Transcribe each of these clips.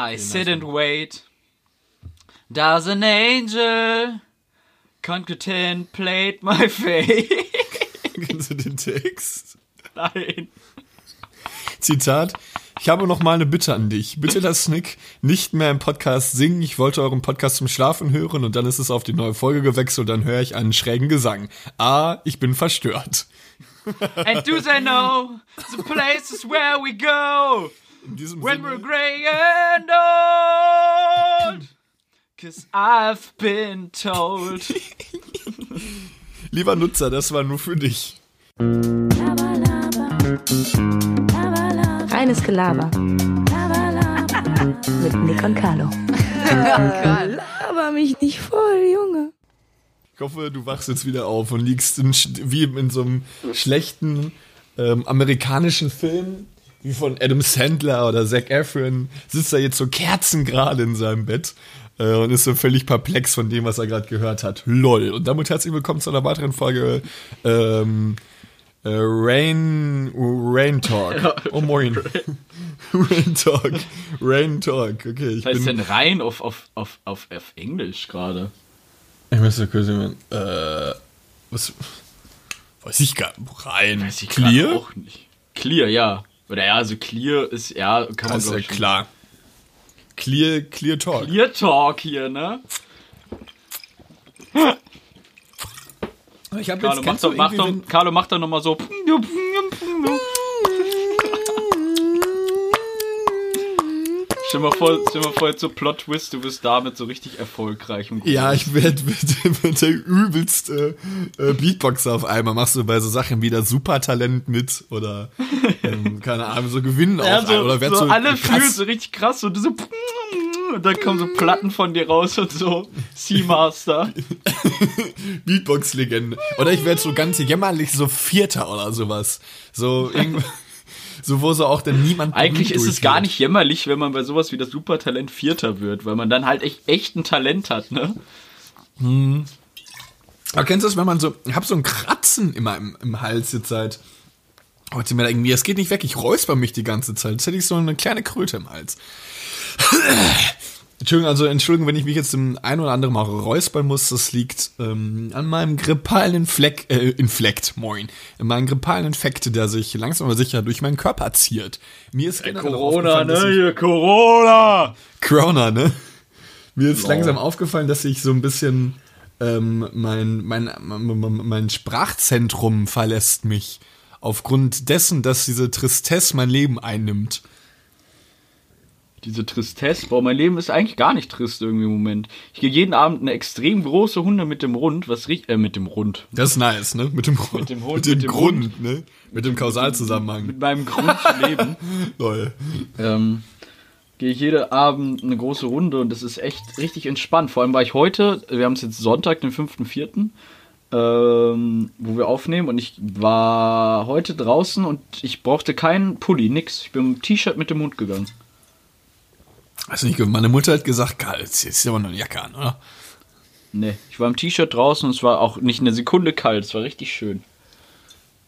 I sit and wait. Does an angel contemplate my fate? Kennst du den Text? Nein. Zitat. Ich habe noch mal eine Bitte an dich. Bitte lass Nick nicht mehr im Podcast singen. Ich wollte euren Podcast zum Schlafen hören und dann ist es auf die neue Folge gewechselt. Dann höre ich einen schrägen Gesang. Ah, ich bin verstört. And do they know the places where we go In diesem when we're Sinne, grey and old? Cause I've been told. lieber Nutzer, das war nur für dich. Reines Gelaber. Mit Nick und Carlo. Laber mich nicht voll, Junge. Ich hoffe, du wachst jetzt wieder auf und liegst in, wie in so einem schlechten ähm, amerikanischen Film, wie von Adam Sandler oder Zac Efron, sitzt er jetzt so kerzengerade in seinem Bett äh, und ist so völlig perplex von dem, was er gerade gehört hat. Lol. Und damit herzlich willkommen zu einer weiteren Folge ähm, äh, Rain, Rain Talk. Oh moin. Rain Talk. Rain Talk. Okay, ich Was heißt bin... denn rein auf, auf, auf, auf, auf Englisch gerade? Ich müsste kurz jemand, äh, was, weiß ich gar nicht, rein, Weiß ich clear? Auch nicht. Clear, ja. Oder ja, also clear ist, ja, kann man Das ist ja schon- klar. Clear, clear talk. Clear Talk hier, ne? Ich habe Carlo, mach doch, mach doch, Carlo, mach doch nochmal so. Stell mal vor, stell mal vor, jetzt so Plot Twist, du wirst damit so richtig erfolgreich. Und Ja, ich werde werd, werd der übelste äh, Beatboxer auf einmal. Machst du bei so Sachen wie das Supertalent mit oder ähm, keine Ahnung, so gewinnen Ja, auch so, oder so, so alle fühlen so richtig krass und so. Und dann kommen so Platten von dir raus und so. Seamaster. Beatbox-Legende. Oder ich werde so ganz jämmerlich so Vierter oder sowas. So irgendwo, so wo so auch dann niemand Eigentlich ist es gar nicht jämmerlich, wenn man bei sowas wie das Supertalent Vierter wird, weil man dann halt echt, echt ein Talent hat, ne? Aber kennst du das, wenn man so, ich hab so ein Kratzen immer im, im Hals jetzt seit heute mir irgendwie, es geht nicht weg, ich räusper mich die ganze Zeit. Jetzt hätte ich so eine kleine Kröte im Hals. Entschuldigung, also Entschuldigung, wenn ich mich jetzt im ein oder anderen Mal räuspern muss, das liegt ähm, an meinem grippalen Inflekt, äh, Inflekt, moin, in meinem grippalen Infekt, der sich langsam aber sicher durch meinen Körper ziert. Mir ist aufgefallen, dass ich- hier, Corona! Corona, ne? Mir ist langsam aufgefallen, dass ich so ein bisschen ähm, mein, mein, mein, mein Sprachzentrum verlässt mich. Aufgrund dessen, dass diese Tristesse mein Leben einnimmt. Diese Tristesse, boah, mein Leben ist eigentlich gar nicht trist irgendwie im Moment. Ich gehe jeden Abend eine extrem große Hunde mit dem Rund, was riecht, äh, mit dem Rund. Das ist nice, ne? Mit dem, Grund, Mit dem Hund, mit dem, mit dem Grund, ne? Mit dem Kausalzusammenhang. Mit meinem Grund zu leben. Lol. ähm, gehe ich jeden Abend eine große Runde und das ist echt richtig entspannt. Vor allem war ich heute, wir haben es jetzt Sonntag, den 5.4., ähm, wo wir aufnehmen und ich war heute draußen und ich brauchte keinen Pulli, nix. Ich bin im T-Shirt mit dem Hund gegangen. Weiß nicht, meine Mutter hat gesagt, geil, jetzt ist aber noch eine Jacke an, oder? Nee, ich war im T-Shirt draußen und es war auch nicht eine Sekunde kalt, es war richtig schön.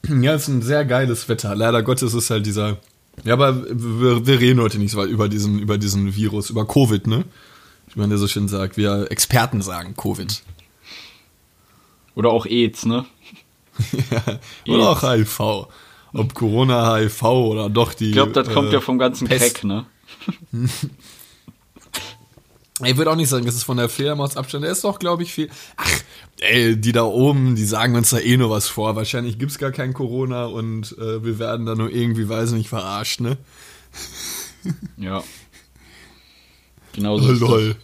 Ja, es ist ein sehr geiles Wetter. Leider Gottes ist halt dieser. Ja, aber wir, wir reden heute nicht so weit über diesen, über diesen Virus, über Covid, ne? Wie man ja so schön sagt, wir Experten sagen Covid. Oder auch AIDS, ne? Oder auch HIV. Ob Corona, HIV oder doch die. Ich glaube, das kommt äh, ja vom ganzen Pest. Crack, ne? Ich würde auch nicht sagen, das ist von der Fledermaus Abstand. Der ist doch, glaube ich, viel. Ach, ey, die da oben, die sagen uns da eh nur was vor. Wahrscheinlich gibt's gar kein Corona und äh, wir werden da nur irgendwie, weiß nicht, verarscht, ne? Ja. Genau Oh, so. lol.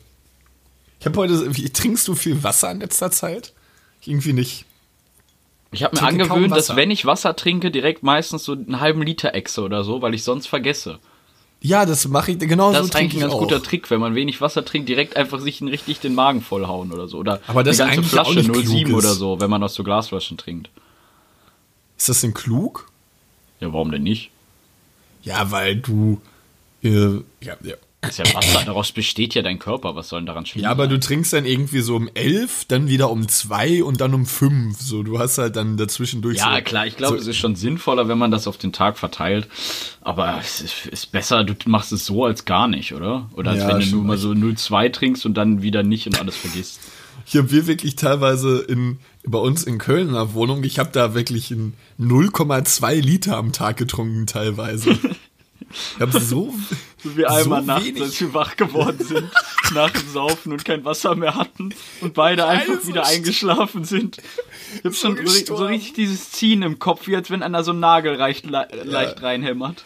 Ich habe heute. Trinkst du viel Wasser in letzter Zeit? Irgendwie nicht. Ich habe mir angewöhnt, dass wenn ich Wasser trinke, direkt meistens so einen halben Liter Echse oder so, weil ich sonst vergesse. Ja, das mache ich genau Das so ist trinke eigentlich ein ganz auch. guter Trick, wenn man wenig Wasser trinkt, direkt einfach sich richtig den Magen vollhauen oder so. Oder Aber das eine ganze Flasche nicht klug 07 ist. oder so, wenn man aus so Glasflaschen trinkt. Ist das denn klug? Ja, warum denn nicht? Ja, weil du Äh, ja, ja. Das ist ja Wasser, daraus besteht ja dein Körper, was soll denn daran schlimm Ja, aber sein? du trinkst dann irgendwie so um elf, dann wieder um zwei und dann um fünf. So, du hast halt dann dazwischen durch Ja, so, klar, ich glaube, so, es ist schon sinnvoller, wenn man das auf den Tag verteilt. Aber es ist, ist besser, du machst es so als gar nicht, oder? Oder als Ja, wenn du nur mal so 0,2 trinkst und dann wieder nicht und alles vergisst. Ich habe wir wirklich teilweise in bei uns in Köln in der Wohnung, ich habe da wirklich in 0,2 Liter am Tag getrunken teilweise. Ich habe so So wie einmal so nachts, als wir wach geworden sind, nach dem Saufen und kein Wasser mehr hatten und beide einfach Also wieder eingeschlafen sind. Ich hab schon so, so gestorben. richtig dieses Ziehen im Kopf, wie als wenn einer so einen Nagel leicht, le leicht reinhämmert.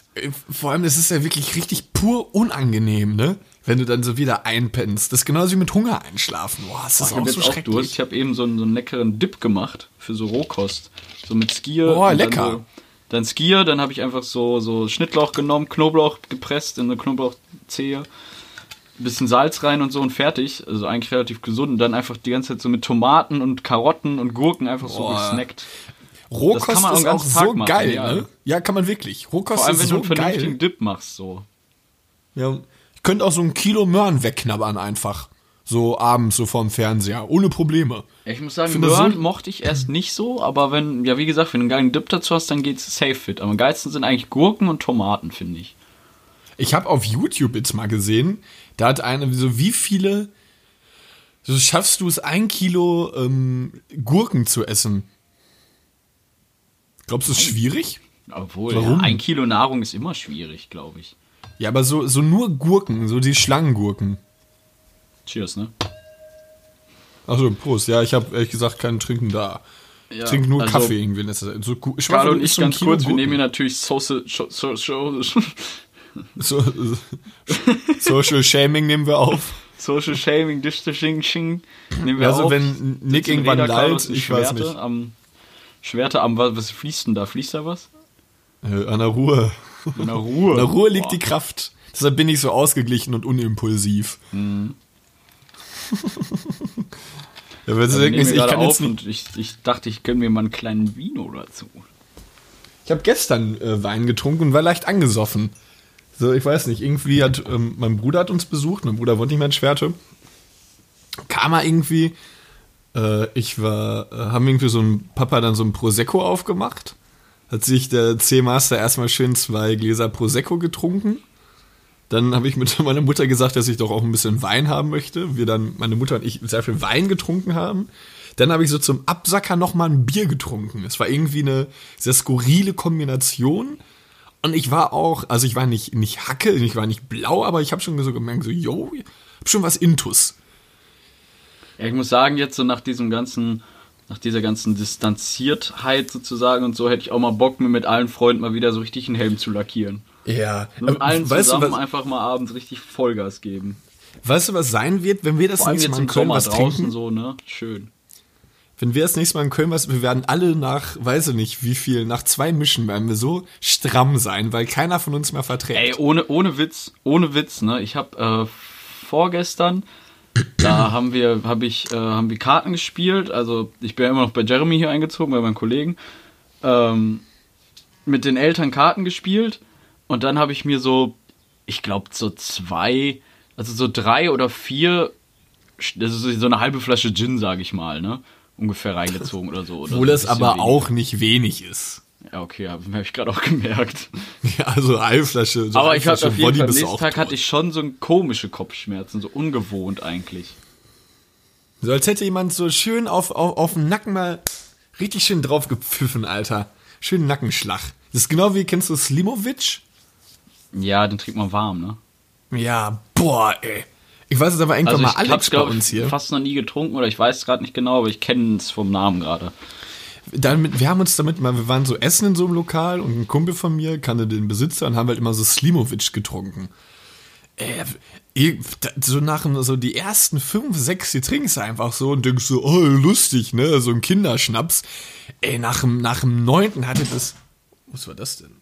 Vor allem, das ist ja wirklich richtig pur unangenehm, ne? Wenn du dann so wieder einpennst. Das ist genauso wie mit Hunger einschlafen. Boah, das ist Ich habe auch so auch Durst. schrecklich. Ich habe eben so einen, so einen leckeren Dip gemacht für so Rohkost. So mit Skier. Boah, und lecker. So, dann Skier, dann habe ich einfach so, so Schnittlauch genommen, Knoblauch gepresst in eine Knoblauchzehe. Ein bisschen Salz rein und so und fertig. Also eigentlich relativ gesund. Und dann einfach die ganze Zeit so mit Tomaten und Karotten und Gurken einfach so Boah. gesnackt. Rohkost Das kann man auch ist auch Tag so machen, geil, ja. ne? Ja, kann man wirklich. Rohkost Vor allem, ist wenn so du einen vernünftigen geil. Dip machst, so. Ja, ich könnte auch so ein Kilo Möhren wegknabbern einfach. So abends, so vorm Fernseher. Ohne Probleme. Ich muss sagen, Möhren so- mochte ich erst nicht so, aber wenn, ja, wie gesagt, wenn du einen geilen Dip dazu hast, dann geht's safe fit. Aber am geilsten sind eigentlich Gurken und Tomaten, finde ich. Ich habe auf YouTube jetzt mal gesehen, da hat eine, so wie viele, so schaffst du es, ein Kilo ähm, Gurken zu essen? Glaubst du, es ist schwierig? Obwohl? Ja, ein Kilo Nahrung ist immer schwierig, glaube ich. Ja, aber so, so nur Gurken, so die Schlangengurken. Cheers, ne? Achso, Prost. Ja, ich habe ehrlich gesagt keinen Trinken da. Ja, Ich trinke nur also, Kaffee irgendwie. in letzter Zeit. So, Carlo Schwafel und ich ganz Kilo kurz, wir Gurken. nehmen hier natürlich Social, so, so, so, So, so, Social Shaming nehmen wir auf. Social Shaming, Distancing, Shing, nehmen wir Also auf. wenn Nick irgendwann lallt, ich weiß Schwerte nicht. Am, Schwerte am, was, fließt denn da? Fließt da was? Äh, an der Ruhe. In der Ruhe. In der Ruhe liegt Boah. die Kraft. Deshalb bin ich so ausgeglichen und unimpulsiv. Mhm. ja, wenn nehmen ich, gerade kann jetzt und ich, ich dachte, ich gönne mir mal einen kleinen Vino dazu. ich habe gestern äh, Wein getrunken und war leicht angesoffen. So, ich weiß nicht, irgendwie hat ähm, mein Bruder hat uns besucht, mein Bruder wohnt nicht mehr in Schwerte. Kam er irgendwie, äh, ich war, äh, haben irgendwie so ein Papa dann so ein Prosecco aufgemacht. Hat sich der C-Master erstmal schön zwei Gläser Prosecco getrunken. Dann habe ich mit meiner Mutter gesagt, dass ich doch auch ein bisschen Wein haben möchte. Wir dann, meine Mutter und ich, sehr viel Wein getrunken haben. Dann habe ich so zum Absacker nochmal ein Bier getrunken. Es war irgendwie eine sehr skurrile Kombination. Und ich war auch, also ich war nicht, nicht Hacke, ich war nicht blau, aber ich habe schon so gemerkt, so, yo, ich hab schon was Intus. Ja, ich muss sagen, jetzt so nach diesem ganzen, nach dieser ganzen Distanziertheit sozusagen und so, hätte ich auch mal Bock, mir mit allen Freunden mal wieder so richtig einen Helm zu lackieren. Ja. Und mit allen weißt, du, zusammen was, einfach mal abends richtig Vollgas geben. weißt du, was sein wird, wenn wir das Vor nächste Mal in im Köln Sommer was draußen trinken? so, ne? Schön. Wenn wir das nächste Mal in Köln was, wir werden alle nach, weiß ich nicht, wie viel, nach zwei Mischen werden wir so stramm sein, weil keiner von uns mehr verträgt. Ey, ohne, ohne Witz, ohne Witz, ne? Ich habe äh, vorgestern, da haben wir, habe ich, äh, haben wir Karten gespielt. Also ich bin ja immer noch bei Jeremy hier eingezogen, bei meinen Kollegen. Ähm, mit den Eltern Karten gespielt und dann habe ich mir so, ich glaube so zwei, also so drei oder vier, das ist so eine halbe Flasche Gin, sage ich mal, ne? Ungefähr reingezogen oder so. Oder Obwohl das aber weniger. auch nicht wenig ist. Ja, okay, habe hab ich gerade auch gemerkt. Ja, also Eiflasche. So Aber ich hatte auf jeden Body Fall, am nächsten Tag hatte ich schon so komische Kopfschmerzen, so ungewohnt eigentlich. So als hätte jemand so schön auf, auf, auf den Nacken mal richtig schön drauf gepfiffen, Alter. Schön Nackenschlag. Das ist genau wie, kennst du Slimovic? Ja, den trinkt man warm, ne? Ja, boah, ey. Ich weiß jetzt aber irgendwann Also mal ich Alex hab's, bei uns ich, hier. fast noch nie getrunken oder ich weiß es gerade nicht genau, aber ich kenne es vom Namen gerade. Damit, wir haben uns damit mal, wir waren so essen in so einem Lokal und ein Kumpel von mir kannte den Besitzer und haben halt immer so Slimovic getrunken. Äh, so nach dem- so die ersten fünf, sechs, die trinkst du einfach so und denkst so, oh, lustig, ne, so ein Kinderschnaps. Ey, nach nach dem neunten hatte das, was war das denn?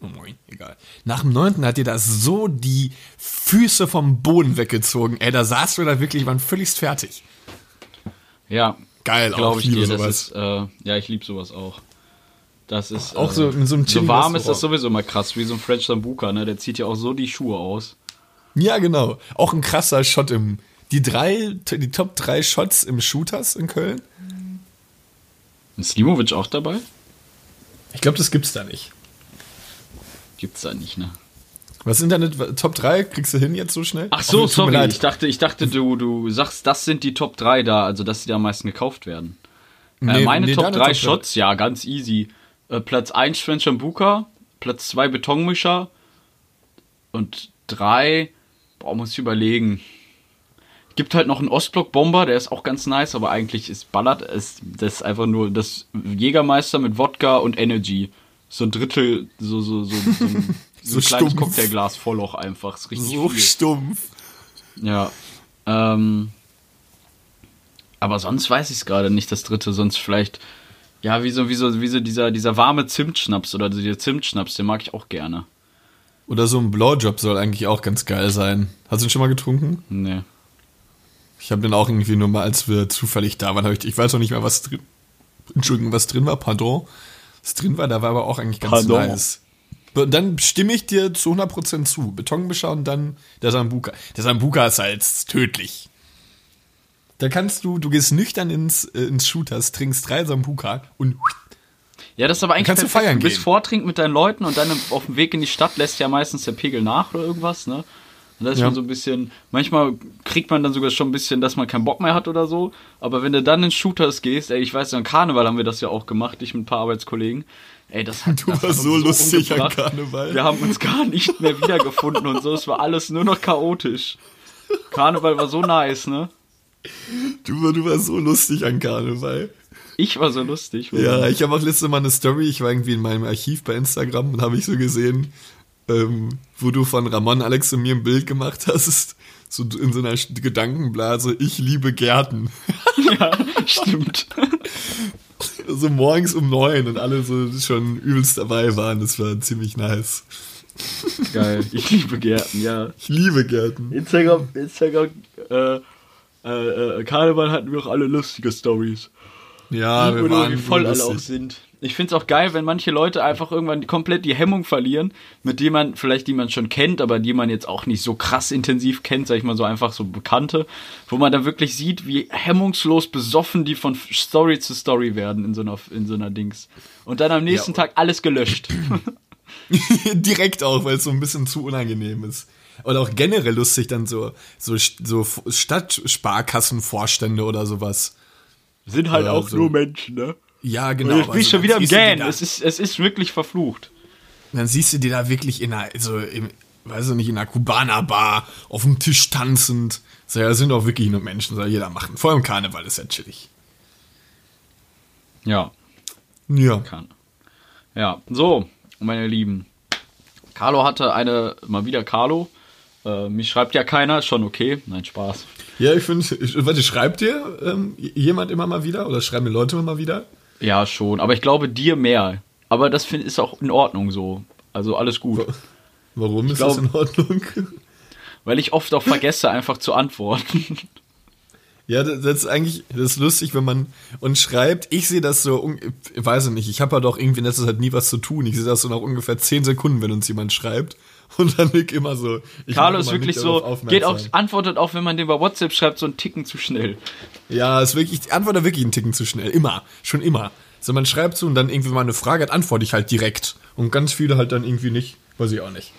Oh moin, egal. Nach dem neunten hat dir das so die Füße vom Boden weggezogen. Ey, da saß du da wirklich, waren völlig fertig. Ja, Geil, auch glaube ich liebe dir. Das sowas. ist, äh, ja, ich liebe sowas auch. Das ist Auch äh, so in so einem so warm ist das sowieso mal krass, wie so ein French Sambuca, ne? Der zieht ja auch so die Schuhe aus. Ja, genau. Auch ein krasser Shot im. Die drei, die Top drei Shots im Shooters in Köln. Ist Slimovic auch dabei? Ich glaube, das gibt's da nicht. Gibt's da nicht, ne? Was sind deine Top 3? Kriegst du hin jetzt so schnell? Ach so, sorry. Ich dachte, ich dachte, du, du sagst, das sind die Top 3 da, also dass die da am meisten gekauft werden. Nee, äh, meine nee, Top deine 3 Top drei. Shots, ja, ganz easy. Äh, Platz 1 French Sambuca, Platz 2 Betonmischer und 3, boah, muss ich überlegen. Gibt halt noch einen Ostblock-Bomber, der ist auch ganz nice, aber eigentlich ist Ballard, ist, das ist einfach nur das Jägermeister mit Wodka und Energy. So ein Drittel, so, so, so, so ein, so ein kleines stumpf. Cocktailglas voll auch einfach. Ist richtig So viel. stumpf. Ja. Ähm, aber sonst weiß ich es gerade nicht, das dritte. Sonst vielleicht, ja, wie so, wie so, wie so dieser, dieser warme Zimtschnaps oder dieser Zimtschnaps, den mag ich auch gerne. Oder so ein Blowjob soll eigentlich auch ganz geil sein. Hast du ihn schon mal getrunken? Nee. Ich habe den auch irgendwie nur mal, als wir zufällig da waren, hab ich, ich weiß noch nicht mehr, was drin, Entschuldigung, was drin war, pardon. Was drin war, da war aber auch eigentlich ganz Pardon. nice. Und dann stimme ich dir zu 100% zu. Betonmischer und dann der Sambuka. Der Sambuka ist halt tödlich. Da kannst du, du gehst nüchtern ins, äh, ins Shooters, trinkst drei Sambuka und Ja, das ist aber eigentlich kannst du feiern Du bist gehen. vortrinken mit deinen Leuten und dann auf dem Weg in die Stadt lässt ja meistens der Pegel nach oder irgendwas, ne? Und da ist Ja. man so ein bisschen, manchmal kriegt man dann sogar schon ein bisschen, dass man keinen Bock mehr hat oder so. Aber wenn du dann in Shooters gehst, ey, ich weiß, an Karneval haben wir das ja auch gemacht, ich mit ein paar Arbeitskollegen. Ey, das hat Du das warst so lustig an umgebracht. Karneval. Wir haben uns gar nicht mehr wiedergefunden und so. Es war alles nur noch chaotisch. Karneval war so nice, ne? du, du warst so lustig an Karneval. Ich war so lustig. Ja, ich habe auch letzte Mal eine Story, ich war irgendwie in meinem Archiv bei Instagram und habe ich so gesehen, ähm, wo du von Ramon, Alex und mir ein Bild gemacht hast, so in so einer Gedankenblase, ich liebe Gärten. ja stimmt. So morgens um neun und alle so schon übelst dabei waren, das war ziemlich nice. Geil. Ich liebe Gärten, ja. Ich liebe Gärten. Instagram, Instagram, äh, äh, äh, Karneval hatten wir auch alle lustige Stories. Ja, wir waren wie voll alle auch lustig. sind. Ich find's auch geil, wenn manche Leute einfach irgendwann komplett die Hemmung verlieren, mit dem man, vielleicht die man schon kennt, aber die man jetzt auch nicht so krass intensiv kennt, sag ich mal so einfach so Bekannte, wo man dann wirklich sieht, wie hemmungslos besoffen die von Story zu Story werden in so einer, in so einer Dings. Und dann am nächsten Tag alles gelöscht. Direkt auch, weil es so ein bisschen zu unangenehm ist. Oder auch generell lustig dann so, so, so Stadtsparkassenvorstände oder sowas. Sind halt Ja, auch so. nur Menschen, ne? Ja, Und genau. bin ich also schon wieder im du da- Es ist, es ist wirklich verflucht. Dann siehst du die da wirklich in einer, so im, weiß ich nicht, in einer Kubaner-Bar auf dem Tisch tanzend. So, ja, das sind auch wirklich nur Menschen, soll jeder machen. Vor allem Karneval ist ja chillig. Ja, Ja. kann. Ja, so, meine Lieben. Carlo hatte eine, mal wieder Carlo. Äh, mich schreibt ja keiner, schon okay. Nein, Spaß. Ja, ich finde, warte, schreibt dir ähm, jemand immer mal wieder oder schreiben die Leute immer mal wieder? Ja, schon. Aber ich glaube dir mehr. Aber das find, ist auch in Ordnung so. Also alles gut. Warum ist glaub- das in Ordnung? Weil ich oft auch vergesse, einfach zu antworten. Ja, das ist eigentlich das ist lustig, wenn man uns schreibt. Ich sehe das so, ich weiß ich nicht, ich habe ja doch irgendwie in letzter Zeit nie was zu tun. Ich sehe das so nach ungefähr 10 Sekunden, wenn uns jemand schreibt. Und dann Nick immer so. Ich Carlo ist wirklich so, geht auch, antwortet auch, wenn man den bei WhatsApp schreibt, so einen Ticken zu schnell. Ja, ist wirklich, ich antworte wirklich einen Ticken zu schnell. Immer. Schon immer. So, man schreibt so und dann irgendwie mal eine Frage hat, antworte ich halt direkt. Und ganz viele halt dann irgendwie nicht. Weiß ich auch nicht.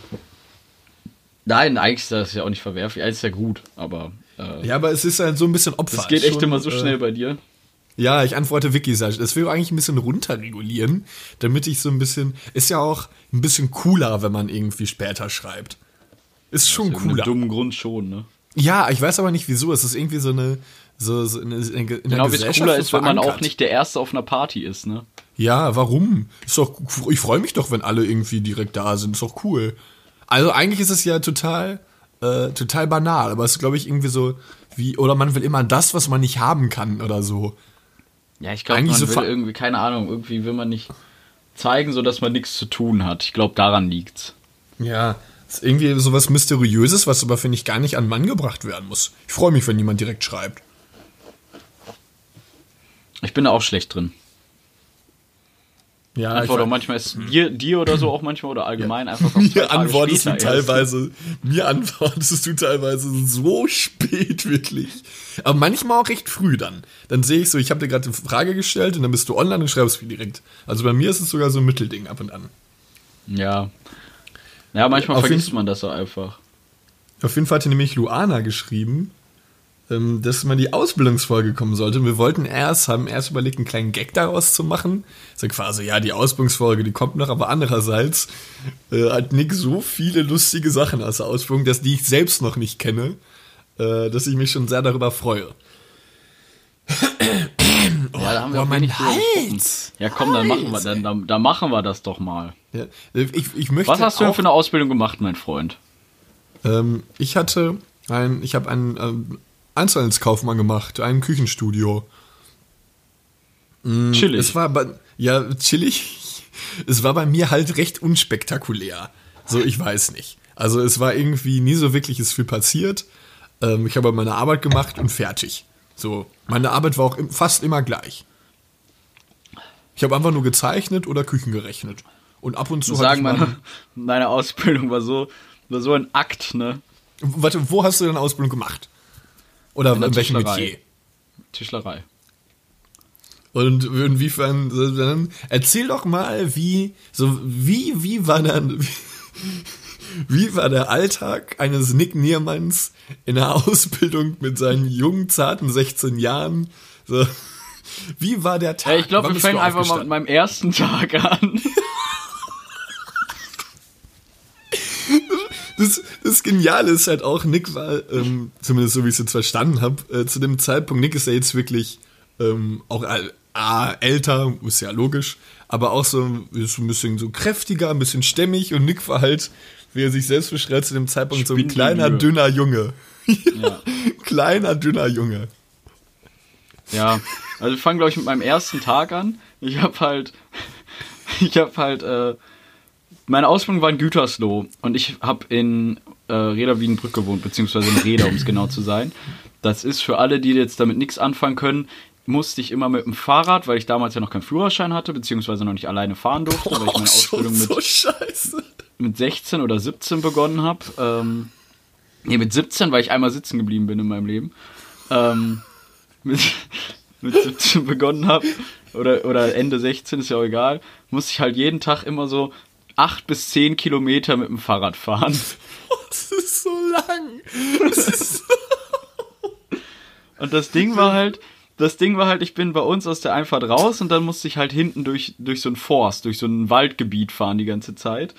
Nein, eigentlich ist das ja auch nicht verwerflich. Eigentlich ist ja gut, aber äh, Ja, aber es ist halt so ein bisschen Opfer. das geht echt Schon, immer so äh, schnell bei dir. Ja, ich antworte ich. Das will ich eigentlich ein bisschen runterregulieren, damit ich so ein bisschen. Ist ja auch ein bisschen cooler, wenn man irgendwie später schreibt. Ist schon Aus einem cooler. dummen Grund schon, ne? Ja, ich weiß aber nicht wieso. Es ist irgendwie so eine. So, so in der Genau wie es cooler ist, wenn man auch nicht der Erste auf einer Party ist, ne? Ja, warum? Ist doch, ich freue mich doch, wenn alle irgendwie direkt da sind. Ist doch cool. Also eigentlich ist es ja total, äh, total banal, aber es ist, glaube ich, irgendwie so wie, oder man will immer das, was man nicht haben kann oder so. Ja, ich glaube, man so will irgendwie, keine Ahnung, irgendwie will man nicht zeigen, so dass man nichts zu tun hat. Ich glaube, daran liegt's. Ja, ist irgendwie sowas Mysteriöses, was aber, finde ich, gar nicht an Mann gebracht werden muss. Ich freue mich, wenn jemand direkt schreibt. Ich bin da auch schlecht drin. Ja, Antwort auch manchmal ist dir, dir oder so auch manchmal oder allgemein einfach noch zwei mir antwortest du teilweise, mir antwortest du teilweise so spät, wirklich. Aber manchmal auch recht früh dann. Dann sehe ich so, ich habe dir gerade eine Frage gestellt und dann bist du online und schreibst mir direkt. Also bei mir ist es sogar so ein Mittelding ab und an. Ja. Ja, manchmal Auf vergisst man das so einfach. Auf jeden Fall hatte nämlich Luana geschrieben, dass man die Ausbildungsfolge kommen sollte. Und wir wollten erst, haben erst überlegt, einen kleinen Gag daraus zu machen. So quasi, ja, die Ausbildungsfolge, die kommt noch, aber andererseits äh, hat Nick so viele lustige Sachen aus der Ausbildung, dass die ich selbst noch nicht kenne, äh, dass ich mich schon sehr darüber freue. ja, da haben wir boah, auch mein wenig. Hals! Ja, komm, dann machen wir, dann, dann, dann machen wir das doch mal. Ja, ich, ich möchte Was hast du denn für eine Ausbildung gemacht, mein Freund? ähm, Ich hatte ein, ich habe einen ähm, Einzelhandelskaufmann gemacht, ein Küchenstudio. Chillig. Es war bei, ja, chillig. Es war bei mir halt recht unspektakulär. So, ich weiß nicht. Also es war irgendwie nie so wirkliches viel passiert. Ähm, ich habe meine Arbeit gemacht und fertig. So, meine Arbeit war auch im- fast immer gleich. Ich habe einfach nur gezeichnet oder Küchen gerechnet. Und ab und zu sagen, ich meine, meine Ausbildung war so, war so ein Akt, ne? Warte, wo hast du deine Ausbildung gemacht? Oder in, der welchem Tischlerei. Metier? Tischlerei. Und inwiefern, dann erzähl doch mal, wie, so, wie, wie war dann, wie, wie war der Alltag eines Nick Niermanns in der Ausbildung mit seinen jungen, zarten 16 Jahren? So, wie war der Tag? Ich glaube, wir fangen einfach mal mit meinem ersten Tag an. Das, das Geniale ist halt auch, Nick war, ähm, zumindest so wie ich es jetzt verstanden habe, äh, zu dem Zeitpunkt, Nick ist ja jetzt wirklich ähm, auch äh, älter, ist ja logisch, aber auch so, so ein bisschen so kräftiger, ein bisschen stämmig und Nick war halt, wie er sich selbst beschreibt, zu dem Zeitpunkt so ein kleiner, dünner Junge. Ja. kleiner, dünner Junge. Ja, also wir fangen, glaube ich, mit meinem ersten Tag an. Ich habe halt, ich habe halt, äh, meine Ausbildung war in Gütersloh und ich habe in äh, Reda Wiedenbrück gewohnt, beziehungsweise in Reda, um es genau zu sein. Das ist für alle, die jetzt damit nichts anfangen können, musste ich immer mit dem Fahrrad, weil ich damals ja noch keinen Führerschein hatte, beziehungsweise noch nicht alleine fahren durfte, weil ich meine Ausbildung mit so mit 16 oder 17 begonnen habe. Ähm, nee, mit 17, weil ich einmal sitzen geblieben bin in meinem Leben. Ähm, mit, mit 17 begonnen habe, oder, oder Ende 16, ist ja auch egal, musste ich halt jeden Tag immer so 8 bis 10 Kilometer mit dem Fahrrad fahren. Das ist so lang. Das ist Und das Ding war halt, das Ding war halt, ich bin bei uns aus der Einfahrt raus und dann musste ich halt hinten durch, durch so ein Forst, durch so ein Waldgebiet fahren die ganze Zeit.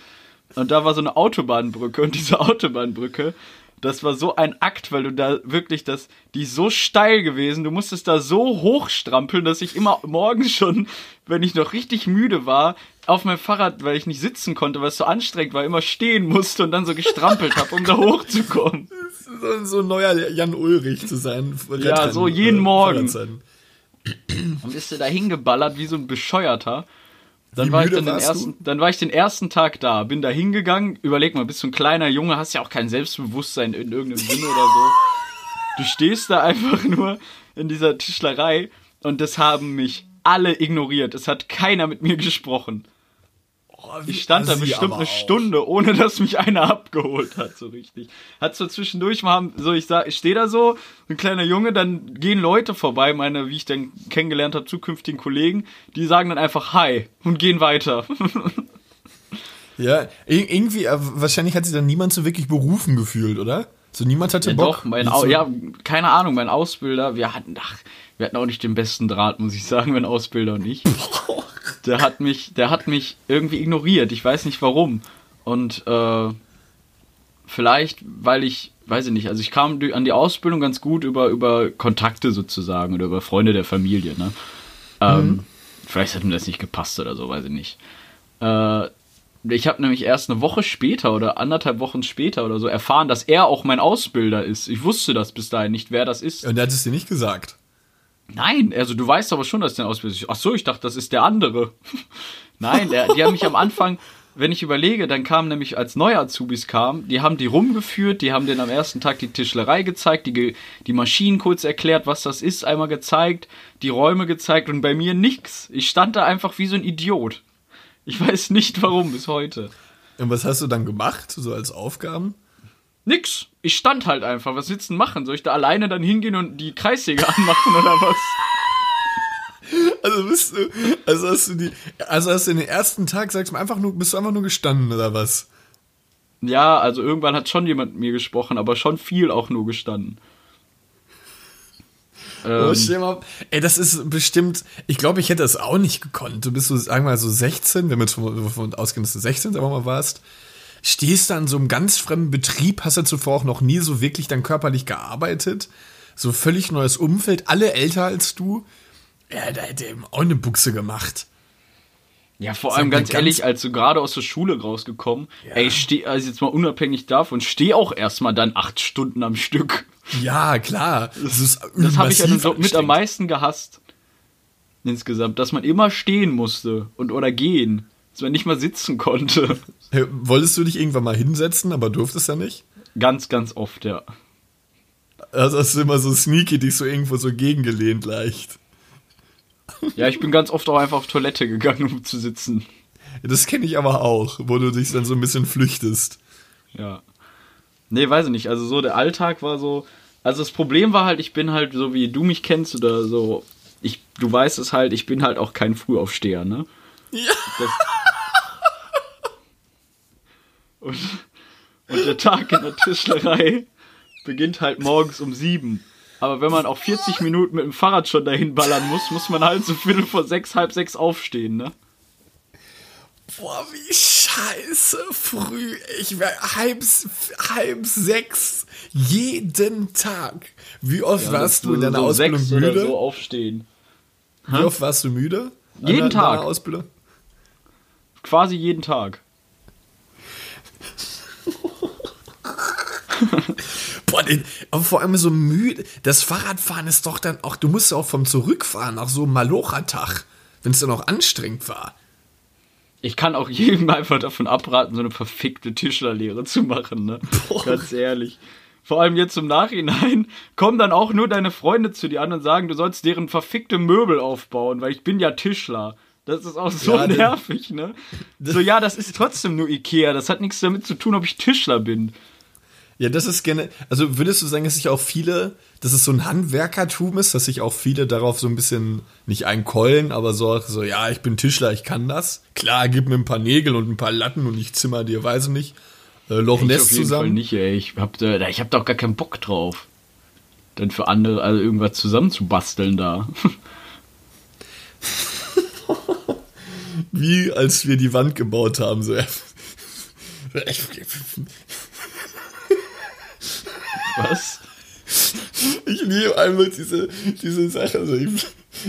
Und da war so eine Autobahnbrücke und diese Autobahnbrücke, das war so ein Akt, weil du da wirklich das, die ist so steil gewesen, du musstest da so hochstrampeln, dass ich immer morgens schon, wenn ich noch richtig müde war, auf meinem Fahrrad, weil ich nicht sitzen konnte, weil es so anstrengend war, immer stehen musste und dann so gestrampelt habe, um da hochzukommen. so, so ein neuer Jan Ulrich zu sein. Ja, so jeden Morgen. Fahrradrennen. Dann bist du da hingeballert wie so ein Bescheuerter. Dann war, ich dann, den ersten, dann war ich den ersten Tag da, bin da hingegangen. Überleg mal, bist du ein kleiner Junge, hast ja auch kein Selbstbewusstsein in irgendeinem Sinne oder so. Du stehst da einfach nur in dieser Tischlerei und das haben mich alle ignoriert. Es hat keiner mit mir gesprochen. Oh, Ich stand da bestimmt eine. Stunde, ohne dass mich einer abgeholt hat, so richtig. Hat so zwischendurch mal, so ich sag, ich stehe da so, ein kleiner Junge, dann gehen Leute vorbei, meine, wie ich dann kennengelernt habe, zukünftigen Kollegen, die sagen dann einfach Hi und gehen weiter. Ja, ir- irgendwie, äh, wahrscheinlich hat sich dann niemand so wirklich berufen gefühlt, oder? So niemand hatte Ja, Bock. doch, mein Au so- ja, keine Ahnung, mein Ausbilder, wir hatten, ach, wir hatten auch nicht den besten Draht, muss ich sagen, mein Ausbilder und ich. Der hat mich, der hat mich irgendwie ignoriert, ich weiß nicht warum. Und äh, vielleicht, weil ich, weiß ich nicht, also ich kam an die Ausbildung ganz gut über, über Kontakte sozusagen oder über Freunde der Familie, ne? Ähm, Vielleicht hat mir das nicht gepasst oder so, weiß ich nicht. Äh, ich habe nämlich erst eine Woche später oder anderthalb Wochen später oder so erfahren, dass er auch mein Ausbilder ist. Ich wusste das bis dahin nicht, wer das ist. Und er hat es dir nicht gesagt. Nein, also du weißt aber schon, dass der Ausbilder ist. Ach so, ich dachte, das ist der andere. Nein, der, die haben mich am Anfang, wenn ich überlege, dann kamen nämlich als neue Azubis kamen, die haben die rumgeführt, die haben denen am ersten Tag die Tischlerei gezeigt, die, die Maschinen kurz erklärt, was das ist, einmal gezeigt, die Räume gezeigt und bei mir nix. Ich stand da einfach wie so ein Idiot. Ich weiß nicht warum bis heute. Und was hast du dann gemacht, so als Aufgaben? Nix. Ich stand halt einfach. Was willst du denn machen? Soll ich da alleine dann hingehen und die Kreissäge anmachen oder was? Also bist du, also hast du die, also hast du den ersten Tag, sagst du einfach nur, bist du einfach nur gestanden oder was? Ja, also irgendwann hat schon jemand mit mir gesprochen, aber schon viel auch nur gestanden. Oh, ähm, mal, ey, das ist bestimmt, ich glaube, ich hätte das auch nicht gekonnt. Du bist so, sagen wir mal, so 16, wenn wir davon ausgehen, dass du 16, sagen mal, warst, stehst da in so einem ganz fremden Betrieb, hast ja zuvor auch noch nie so wirklich dann körperlich gearbeitet, so völlig neues Umfeld, alle älter als du. Ja, da hätte eben auch eine Buchse gemacht. Ja, vor allem ganz, ganz ehrlich, als du gerade aus der Schule rausgekommen, ja. ey, steh, also jetzt mal unabhängig davon, steh auch erstmal dann acht Stunden am Stück. Ja, klar. Das, das habe ich ja so mit am meisten gehasst. Insgesamt, dass man immer stehen musste und oder gehen. Dass man nicht mal sitzen konnte. Hey, wolltest du dich irgendwann mal hinsetzen, aber durftest ja nicht? Ganz, ganz oft, ja. Also hast du immer so sneaky dich so irgendwo so gegengelehnt leicht. Ja, ich bin ganz oft auch einfach auf Toilette gegangen, um zu sitzen. Das kenne ich aber auch, wo du dich dann so ein bisschen flüchtest. Ja. Nee, weiß ich nicht. Also so der Alltag war so. Also das Problem war halt, ich bin halt so wie du mich kennst oder so. Ich, du weißt es halt, ich bin halt auch kein Frühaufsteher, ne? Ja. Das, und, und der Tag in der Tischlerei beginnt halt morgens um sieben. Aber wenn man auch 40 Minuten mit dem Fahrrad schon dahin ballern muss, muss man halt so Viertel vor sechs, halb sechs aufstehen, ne? Boah, wie scheiße früh. Ich wäre halb, halb sechs jeden Tag. Wie oft ja, warst du in deiner so Ausbildung müde? so aufstehen. Wie oft warst du müde? Jeden Tag. Ausbildung? Quasi jeden Tag. Boah, den, aber vor allem so müde. Das Fahrradfahren ist doch dann auch, du musst ja auch vom Zurückfahren nach so einem Malocha-Tag, wenn es dann auch anstrengend war. Ich kann auch jedem einfach davon abraten, so eine verfickte Tischlerlehre zu machen, ne? Boah. Ganz ehrlich. Vor allem jetzt im Nachhinein kommen dann auch nur deine Freunde zu dir an und sagen, du sollst deren verfickte Möbel aufbauen, weil ich bin ja Tischler. Das ist auch so ja, nervig, ne? So, ja, das ist trotzdem nur Ikea. Das hat nichts damit zu tun, ob ich Tischler bin. Ja, das ist gerne. Also würdest du sagen, dass sich auch viele, dass es so ein Handwerkertum ist, dass sich auch viele darauf so ein bisschen nicht einkeulen, aber so, so, ja, ich bin Tischler, ich kann das. Klar, gib mir ein paar Nägel und ein paar Latten und ich zimmer dir, weiß ich nicht, äh, Loch Ness zusammen. Fall nicht, ey. Ich hab, da, ich hab da auch gar keinen Bock drauf. Dann für andere also irgendwas zusammenzubasteln da. Wie als wir die Wand gebaut haben, so. Was? Ich liebe einmal diese, diese Sache. Also ich,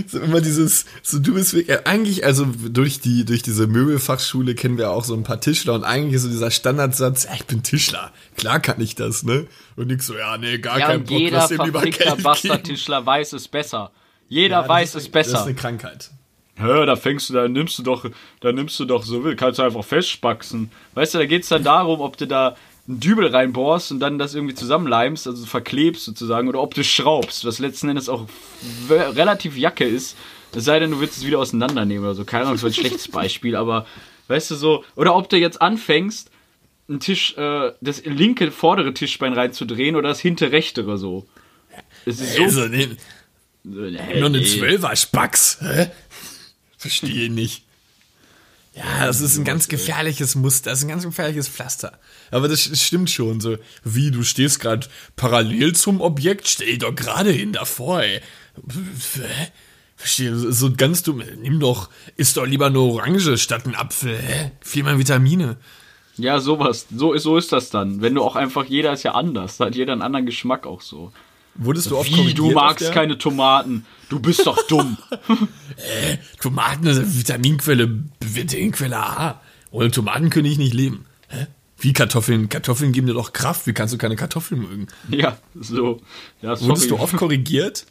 so immer dieses, so du bist wirklich, eigentlich, also durch die, durch diese Möbelfachschule kennen wir auch so ein paar Tischler und eigentlich ist so dieser Standardsatz, ja, ich bin Tischler. Klar kann ich das, ne? Und nix so, ja, nee, gar ja, kein Bock, jeder verfickter Bastardtischler weiß es besser. Jeder ja, weiß es besser. Das ist eine Krankheit. Hör, da fängst du, da nimmst du doch, da nimmst du doch so will, kannst du einfach festspaxen. Weißt du, da geht's dann darum, ob du da einen Dübel reinbohrst und dann das irgendwie zusammenleimst, also verklebst sozusagen, oder ob du schraubst, was letzten Endes auch relativ Jacke ist. Es sei denn, du willst es wieder auseinandernehmen oder so. Keine Ahnung, das war ein schlechtes Beispiel, aber weißt du so, oder ob du jetzt anfängst, einen Tisch, äh, das linke vordere Tischbein reinzudrehen oder das hintere rechtere so. Es ist so. Also, nee, nur eine Zwölfer Spacks. Hä? Verstehe nicht. Ja, das ist ein ganz gefährliches Muster, das ist ein ganz gefährliches Pflaster. Aber das stimmt schon, so wie du stehst gerade parallel zum Objekt, stell doch gerade hin davor, ey. Verstehe, so ganz dumm, nimm doch, isst doch lieber eine Orange statt einen Apfel, hä? Viel mehr Vitamine. Ja, sowas, so, so ist das dann. Wenn du auch einfach, jeder ist ja anders, da hat jeder einen anderen Geschmack auch so. Wurdest du oft Wie, du magst keine Tomaten. Du bist doch dumm. äh, Tomaten ist Vitaminquelle, Vitaminquelle A. Ohne Tomaten könnte ich nicht leben. Hä? Wie Kartoffeln? Kartoffeln geben dir doch Kraft. Wie kannst du keine Kartoffeln mögen? Ja, so. Ja, Wurdest du oft korrigiert?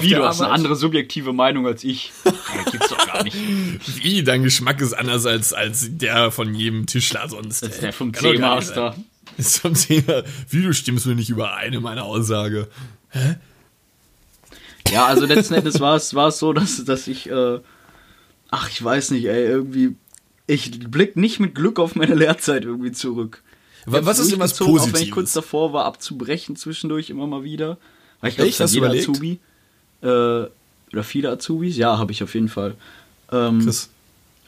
Wie, du hast eine andere subjektive Meinung als ich. Ja, gibt's doch gar nicht. Wie, dein Geschmack ist anders als, als der von jedem Tischler sonst. Das ist der vom C-Master. Ist vom Thema, wie du stimmst mir nicht überein in meiner Aussage. Hä? Ja, also letzten Endes war es, war es so, dass, dass ich, äh, ach, ich weiß nicht, ey, irgendwie, ich blick nicht mit Glück auf meine Lehrzeit irgendwie zurück. Ich Wa- hab's was ist denn was durchgezogen, Auch wenn ich Positives? kurz davor war, abzubrechen zwischendurch immer mal wieder. Weil ich glaube, Echt? das hat jeder überlegt? Azubi. Äh, oder viele Azubis. Ja, habe ich auf jeden Fall. Ähm, Chris.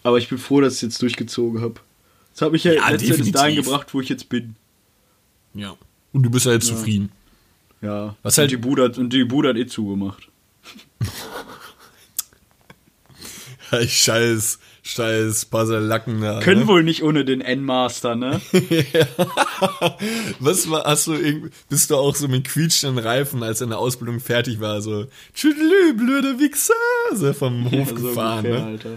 aber ich bin froh, dass ich es jetzt durchgezogen habe. Das hat mich ja, Ja, letztendlich dahin gebracht, wo ich jetzt bin. Ja. Und du bist ja jetzt zufrieden. Ja. Was und halt- die Bude hat, und die Bude hat eh zugemacht. Hey, scheiß, scheiß Puzzle-Lacken da. Können ne? wohl nicht ohne den N-Master, ne? Was war, hast du irgendwie, bist du auch so mit quietschenden Reifen, als deine Ausbildung fertig war, so, tschüdelü, blöde Wichser, so vom Hof So gefahren, ungefähr, ne? Alter.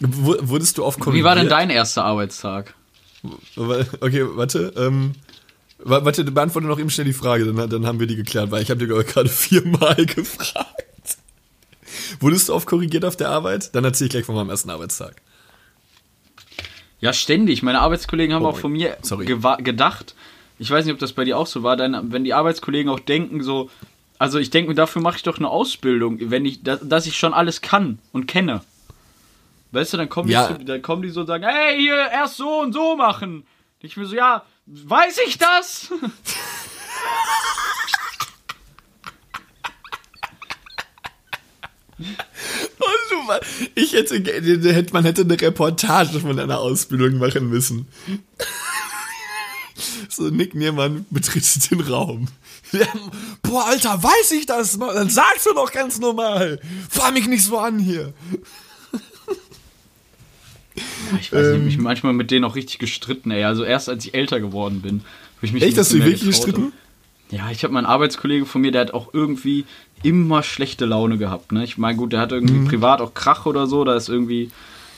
W wurdest du oft korrigiert? Wie war denn dein erster Arbeitstag? Okay, warte, ähm, wa- warte, beantworte noch eben schnell die Frage, dann, dann haben wir die geklärt, weil ich habe dir gerade viermal gefragt. Wurdest du oft korrigiert auf der Arbeit? Dann erzähle ich gleich von meinem ersten Arbeitstag. Ja, ständig. Meine Arbeitskollegen haben Oh, auch von mir gedacht, ich weiß nicht, ob das bei dir auch so war, dann, wenn die Arbeitskollegen auch denken, so, also ich denke, dafür mache ich doch eine Ausbildung, wenn ich, dass, dass ich schon alles kann und kenne. Weißt du, dann kommen, Ja. die, zu, dann kommen die so und sagen, hey, hier erst so und so machen. Ich mir so, ja, weiß ich das? Und du, ma- ich hätte, man hätte eine Reportage von deiner Ausbildung machen müssen. So, Nick Niermann betritt den Raum. Ja, boah, Alter, weiß ich das? Dann sagst du doch ganz normal. Fahr mich nicht so an hier. Ich weiß nicht, ich Ähm. hab mich manchmal mit denen auch richtig gestritten, ey. Also erst als ich älter geworden bin. hab Ich mich Echt, hast du wirklich gestritten? Ja, ich habe meinen Arbeitskollege von mir, der hat auch irgendwie immer schlechte Laune gehabt. Ne? Ich meine, gut, der hat irgendwie Mhm. privat auch Krach oder so. Da ist irgendwie,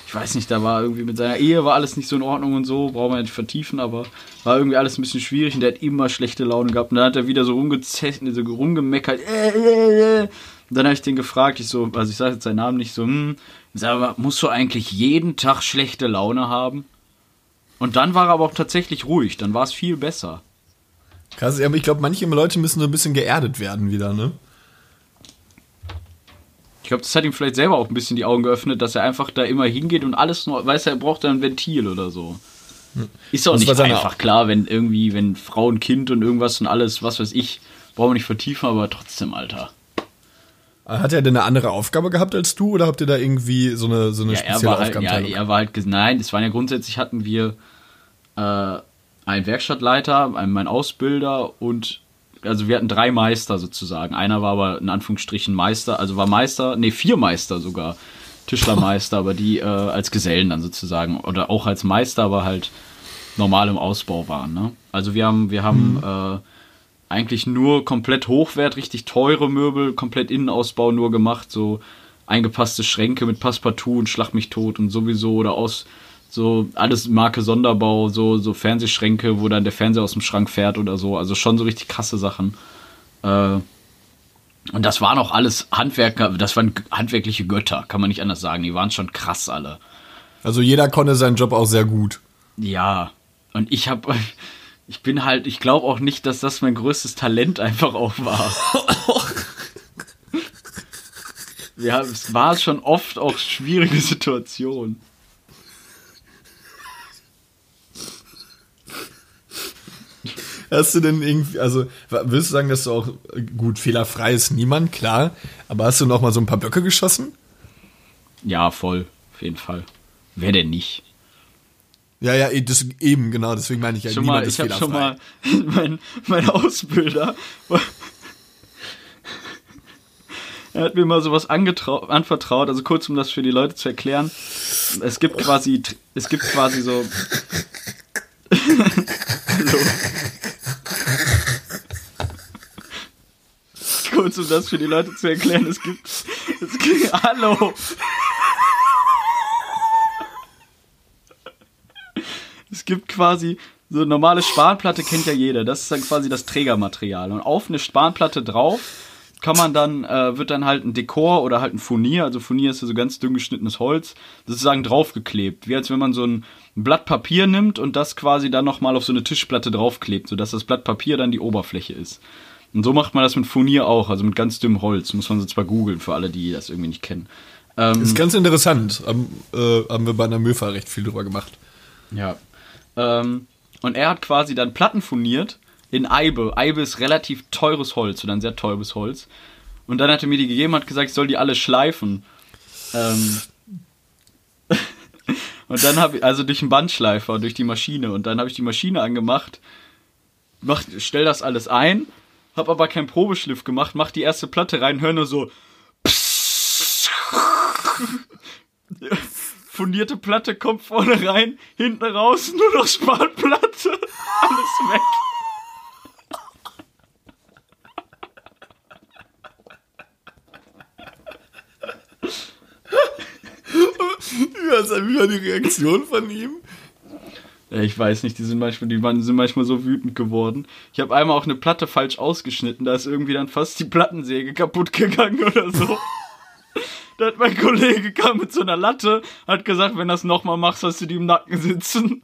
ich weiß nicht, da war irgendwie mit seiner Ehe war alles nicht so in Ordnung und so. Brauchen wir nicht vertiefen, aber war irgendwie alles ein bisschen schwierig und der hat immer schlechte Laune gehabt. Und dann hat er wieder so, so rumgemeckert. Äh, äh, äh. Und dann habe ich den gefragt, ich so, also ich sage jetzt seinen Namen nicht so, hm, sag mal, musst du eigentlich jeden Tag schlechte Laune haben? Und dann war er aber auch tatsächlich ruhig, dann war es viel besser. Krass, aber ich glaube, manche Leute müssen so ein bisschen geerdet werden wieder, ne? Ich glaube, das hat ihm vielleicht selber auch ein bisschen die Augen geöffnet, dass er einfach da immer hingeht und alles nur, weiß er, er braucht da ein Ventil oder so. Ist auch Das nicht einfach klar, wenn irgendwie, wenn Frau und Kind und irgendwas und alles, was weiß ich, brauchen wir nicht vertiefen, aber trotzdem, Alter. Hat er denn eine andere Aufgabe gehabt als du oder habt ihr da irgendwie so eine, so eine Ja, er spezielle war halt, ja, er war halt, nein, es waren ja grundsätzlich hatten wir äh, einen Werkstattleiter, einen, mein Ausbilder und also wir hatten drei Meister sozusagen. Einer war aber in Anführungsstrichen Meister, also war Meister, nee, vier Meister sogar. Tischlermeister, aber die äh, als Gesellen dann sozusagen oder auch als Meister, aber halt normal im Ausbau waren. Ne? Also wir haben, wir haben äh, eigentlich nur komplett hochwert, richtig teure Möbel, komplett Innenausbau nur gemacht, so eingepasste Schränke mit Passepartout und Schlag mich tot und sowieso oder aus so alles Marke Sonderbau, so, so Fernsehschränke, wo dann der Fernseher aus dem Schrank fährt oder so. Also schon so richtig krasse Sachen. Äh, und das waren auch alles Handwerker, das waren handwerkliche Götter, kann man nicht anders sagen. Die waren schon krass alle. Also jeder konnte seinen Job auch sehr gut. Ja, und ich habe, ich bin halt, ich glaube auch nicht, dass das mein größtes Talent einfach auch war. Ja, es war schon oft auch schwierige Situationen. Hast du denn irgendwie, also würdest du sagen, dass du auch, gut, fehlerfrei ist niemand, klar, aber hast du noch mal so ein paar Böcke geschossen? Ja, voll, auf jeden Fall. Wer denn nicht? Ja, ja, eh, das, eben, genau, deswegen meine ich ja, schon niemand mal, ist ich habe schon fehlerfrei. mal mein, mein Ausbilder er hat mir mal sowas anvertraut, also kurz um das für die Leute zu erklären. Es gibt quasi es gibt quasi so Hallo. Kurz um das für die Leute zu erklären, es gibt, es gibt Hallo. Es gibt quasi so eine normale Spanplatte kennt ja jeder. Das ist dann quasi das Trägermaterial. Und auf eine Spanplatte drauf kann man dann, äh, wird dann halt ein Dekor oder halt ein Furnier, also Furnier ist ja so ganz dünn geschnittenes Holz, sozusagen draufgeklebt. Wie als wenn man so ein Blatt Papier nimmt und das quasi dann nochmal auf so eine Tischplatte draufklebt, sodass das Blatt Papier dann die Oberfläche ist. Und so macht man das mit Furnier auch, also mit ganz dünnem Holz. Muss man so zwar googeln für alle, die das irgendwie nicht kennen. Ähm, ist ganz interessant. Haben, äh, haben wir bei einer Möfa recht viel drüber gemacht. Ja. Ähm, und er hat quasi dann Platten furniert in Eibe. Eibe ist relativ teures Holz oder ein sehr teures Holz. Und dann hat er mir die gegeben und hat gesagt, ich soll die alle schleifen. Ähm, und dann habe ich, also durch einen Bandschleifer, durch die Maschine. Und dann habe ich die Maschine angemacht, mach, stell das alles ein, hab aber keinen Probeschliff gemacht, mach die erste Platte rein, hör nur so. fundierte Platte kommt vorne rein, hinten raus nur noch Spanplatte. Alles weg. Wie war die Reaktion von ihm? Ja, ich weiß nicht, die sind manchmal, die waren, sind manchmal so wütend geworden. Ich habe einmal auch eine Platte falsch ausgeschnitten, da ist irgendwie dann fast die Plattensäge kaputt gegangen oder so. da hat mein Kollege kam mit so einer Latte, hat gesagt, wenn das nochmal machst, hast du die im Nacken sitzen.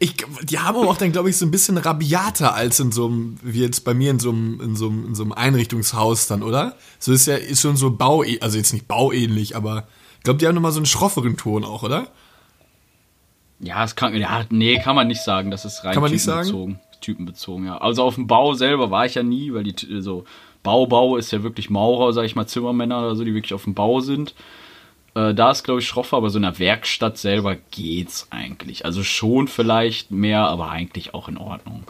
Ich, die haben aber auch dann, glaube ich, so ein bisschen rabiater als in so einem, wie jetzt bei mir in so einem, in so einem, in so einem Einrichtungshaus dann, oder? So ist ja, ist schon so bau, also jetzt nicht bauähnlich, aber ich glaube, die haben nochmal so einen schrofferen Ton auch, oder? Ja, es kann, ja, nee, kann man nicht sagen, das ist rein typenbezogen. Typenbezogen, ja. Also auf dem Bau selber war ich ja nie, weil die, so, Bau, Bau ist ja wirklich Maurer, sag ich mal, Zimmermänner oder so, die wirklich auf dem Bau sind. Äh, da ist, glaube ich, schroffer, aber so in der Werkstatt selber geht's eigentlich. Also schon vielleicht mehr, aber eigentlich auch in Ordnung.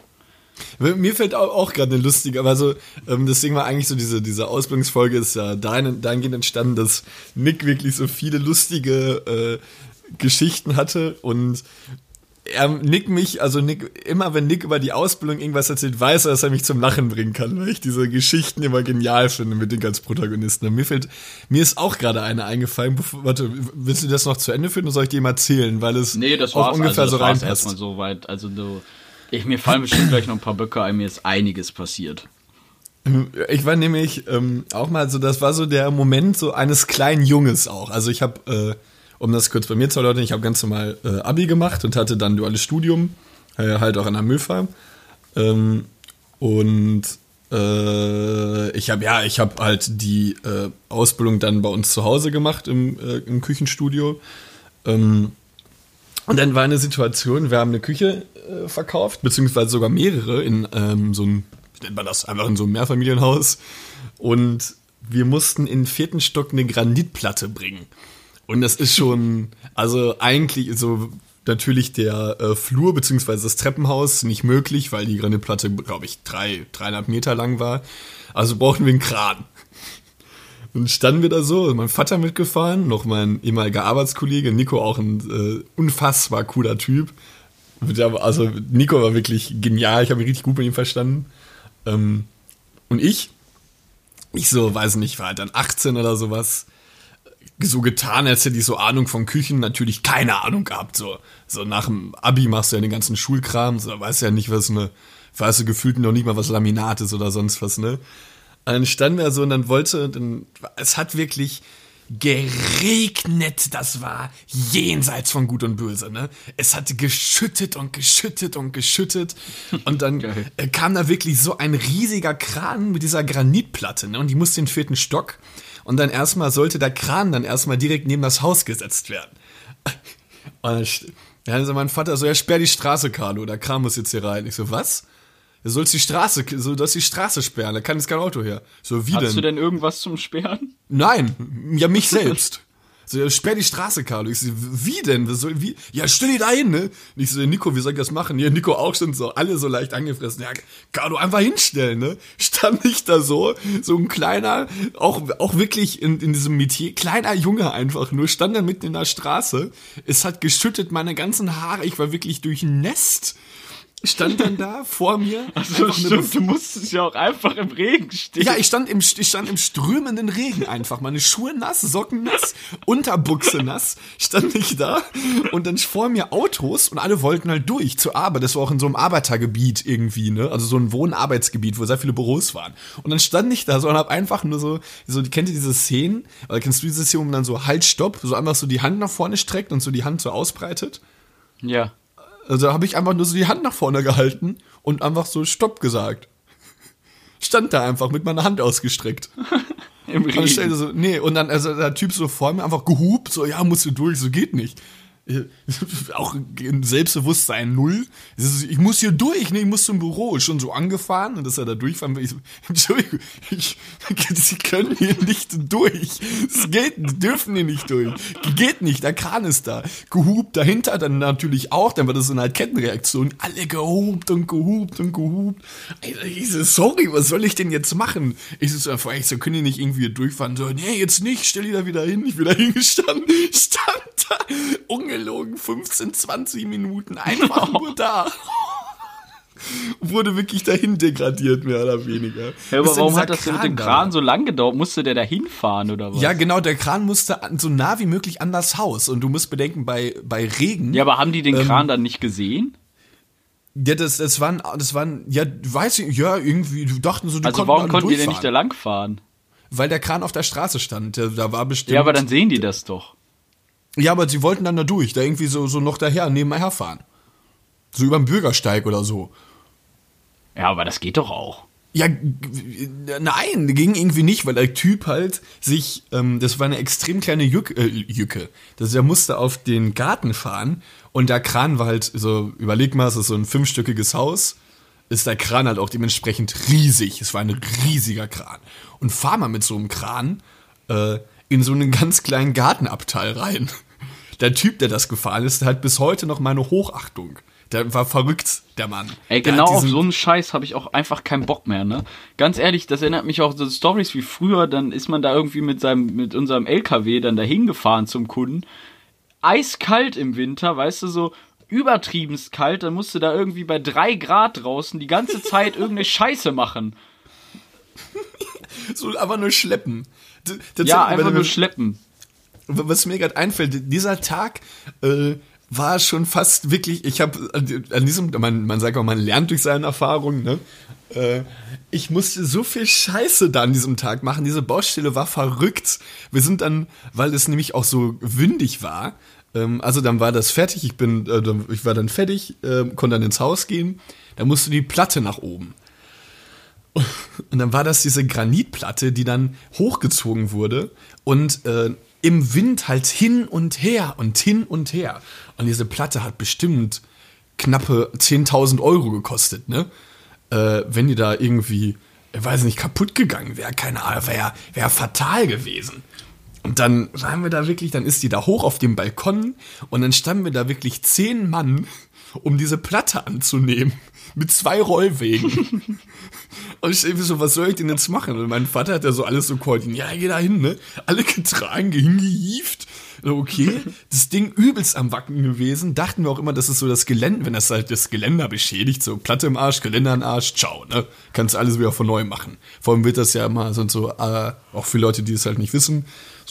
Mir fällt auch, auch gerade eine lustige, aber so, ähm, deswegen war eigentlich so diese, diese Ausbildungsfolge ist ja dahin, dahingehend entstanden, dass Nick wirklich so viele lustige äh, Geschichten hatte und er, Nick mich, also Nick, immer wenn Nick über die Ausbildung irgendwas erzählt, weiß er, dass er mich zum Lachen bringen kann, weil ich diese Geschichten immer genial finde mit den ganz Protagonisten. Und mir fällt, mir ist auch gerade eine eingefallen. Warte, willst du das noch zu Ende führen oder soll ich dir mal erzählen? Weil es Nee, das auch war's. ungefähr also, so das war's reinpasst. erstmal so weit. Also du, ich, mir fallen bestimmt gleich noch ein paar Böcke ein, mir ist einiges passiert. Ich war nämlich ähm, auch mal so, das war so der Moment so eines kleinen Junges auch. Also ich habe, äh, um das kurz bei mir zu erläutern, ich habe ganz normal äh, Abi gemacht und hatte dann duales Studium, äh, halt auch an der MÖFA. Ähm, und äh, ich habe ja, ich habe halt die äh, Ausbildung dann bei uns zu Hause gemacht im, äh, im Küchenstudio. Ähm, und dann war eine Situation, wir haben eine Küche äh, verkauft, beziehungsweise sogar mehrere in ähm, so einem, nennt man das, einfach in so einem Mehrfamilienhaus. Und wir mussten in den vierten Stock eine Granitplatte bringen. Und das ist schon, also eigentlich so natürlich der äh, Flur beziehungsweise das Treppenhaus nicht möglich, weil die Granitplatte, glaube ich, drei, dreieinhalb Meter lang war. Also brauchten wir einen Kran. Und standen wir da so, mein Vater mitgefahren, noch mein ehemaliger Arbeitskollege, Nico auch ein äh, unfassbar cooler Typ. Also Nico war wirklich genial, ich habe mich richtig gut mit ihm verstanden. Ähm, und ich, ich so, weiß nicht, war halt dann 18 oder sowas, so getan, als hätte ich so Ahnung von Küchen, natürlich keine Ahnung gehabt. So, so nach dem Abi machst du ja den ganzen Schulkram, so, weißt ja nicht, was eine, weißt du gefühlt noch nicht mal was Laminat ist oder sonst was, ne? Dann standen wir so und dann wollte, dann, es hat wirklich geregnet, das war jenseits von Gut und Böse, ne? Es hat geschüttet und geschüttet und geschüttet und dann Geil. kam da wirklich so ein riesiger Kran mit dieser Granitplatte, ne? Und die musste den vierten Stock und dann erstmal sollte der Kran dann erstmal direkt neben das Haus gesetzt werden. Und dann st- dann so mein Vater so, ja, sperr die Straße, Carlo, der Kran muss jetzt hier rein. Ich so, was? Du sollst die Straße, so, du sollst die Straße sperren, da kann jetzt kein Auto her. So, wie Hast denn? du denn irgendwas zum Sperren? Nein, ja, mich selbst. So, ja, sperr die Straße, Carlo. Ich so, wie denn? Was soll, wie? Ja, stell die da hin, ne? Und ich so, Nico, wie soll ich das machen? Ja, Nico auch schon so, alle so leicht angefressen. Ja, Carlo, einfach hinstellen, ne? Stand ich da so, so ein kleiner, auch, auch wirklich in, in diesem Metier, kleiner Junge einfach nur, stand da mitten in der Straße. Es hat geschüttet meine ganzen Haare, ich war wirklich durchnässt. Stand dann da vor mir. Also stimmt, du musstest ja auch einfach im Regen stehen. ja, ich stand im, ich stand im strömenden Regen einfach. Meine Schuhe nass, Socken nass, Unterbuchse nass. Stand ich da und dann vor mir Autos und alle wollten halt durch zur Arbeit. Das war auch in so einem Arbeitergebiet irgendwie, ne? Also so ein Wohnarbeitsgebiet, wo sehr viele Büros waren. Und dann stand ich da so und hab einfach nur so, so, kennt ihr diese Szenen? Oder kennst du diese Szene, wo man dann so Halt, Stopp, so einfach so die Hand nach vorne streckt und so die Hand so ausbreitet? ja. Also habe ich einfach nur so die Hand nach vorne gehalten und einfach so Stopp gesagt. Stand da einfach mit meiner Hand ausgestreckt. Im Und Regen. so, nee, und dann, also der Typ so vor mir einfach gehupt, so, ja, musst du durch, so geht nicht. Auch im Selbstbewusstsein null. Ich muss hier durch, nee, ich muss zum Büro. Schon so angefahren und dass er da durchfahren will. Ich Entschuldigung, ich, Sie können hier nicht durch. Es geht, dürfen hier nicht durch. Geht nicht, der Kran ist da. Gehupt dahinter, dann natürlich auch, dann war das so eine Kettenreaktion. Alle gehupt und gehupt und gehupt. Ich so, sorry, was soll ich denn jetzt machen? Ich so, so, ich so, können die nicht irgendwie durchfahren? So, nee, jetzt nicht, stell die da wieder hin. Ich bin da hingestanden, stand da, ungelogen, 15, 20 Minuten, einfach nur da. Wurde wirklich dahin degradiert, mehr oder weniger. Ja, aber warum hat das denn mit dem da Kran war. so lang gedauert? Musste der da hinfahren oder was? Ja, genau, der Kran musste so nah wie möglich an das Haus. Und du musst bedenken, bei, bei Regen. Ja, aber haben die den Ähm, Kran dann nicht gesehen? Ja, das, das waren, das waren, ja, weiß ich, ja, irgendwie, die dachten so, die Also warum konnten die denn nicht da durchfahren. lang fahren? Weil der Kran auf der Straße stand. Da war bestimmt. Ja, aber dann sehen die das doch. Ja, aber sie wollten dann da durch, da irgendwie so, so noch daher, nebenher herfahren. So über den Bürgersteig oder so. Ja, aber das geht doch auch. Ja, nein, ging irgendwie nicht, weil der Typ halt sich, ähm, das war eine extrem kleine Jück, äh, Jücke. Das, er musste auf den Garten fahren und der Kran war halt so, überleg mal, es ist so ein fünfstöckiges Haus, ist der Kran halt auch dementsprechend riesig. Es war ein riesiger Kran. Und fahr mal mit so einem Kran äh, in so einen ganz kleinen Gartenabteil rein. Der Typ, der das gefahren ist, der hat bis heute noch meine Hochachtung. Der war verrückt, der Mann. Ey, Der genau auf so einen Scheiß habe ich auch einfach keinen Bock mehr, ne? Ganz ehrlich, das erinnert mich auch so Stories wie früher, dann ist man da irgendwie mit seinem mit unserem LKW dann dahin gefahren zum Kunden. Eiskalt im Winter, weißt du, so übertriebenst kalt, dann musst du da irgendwie bei drei Grad draußen die ganze Zeit irgendeine Scheiße machen. So einfach nur schleppen. Ja, einfach nur schleppen. Was mir gerade einfällt, dieser Tag äh, war schon fast wirklich, ich habe an diesem, man, man sagt auch, man lernt durch seine Erfahrungen, ne? Äh, ich musste so viel Scheiße da an diesem Tag machen. Diese Baustelle war verrückt. Wir sind dann, weil es nämlich auch so windig war, ähm, also dann war das fertig, ich bin, äh, ich war dann fertig, äh, konnte dann ins Haus gehen, da musste die Platte nach oben. Und dann war das diese Granitplatte, die dann hochgezogen wurde und äh, im Wind halt hin und her und hin und her. Und diese Platte hat bestimmt knappe 10.000 Euro gekostet, ne? Äh, wenn die da irgendwie, ich weiß nicht, kaputt gegangen wäre, keine Ahnung, wäre wär fatal gewesen. Und dann waren wir da wirklich, dann ist die da hoch auf dem Balkon und dann standen wir da wirklich zehn Mann, um diese Platte anzunehmen. Mit zwei Rollwegen. und ich irgendwie so, was soll ich denn jetzt machen? Und mein Vater hat ja so alles so koordiniert. Ja, geh da hin, ne? Alle getragen, hingehieft. Okay, das Ding übelst am Wacken gewesen. Dachten wir auch immer, das ist so das Gelände, wenn das halt das Geländer beschädigt, so Platte im Arsch, Geländer im Arsch, ciao, ne? Kannst alles wieder von neu machen. Vor allem wird das ja immer, sind so, äh, auch für Leute, die es halt nicht wissen,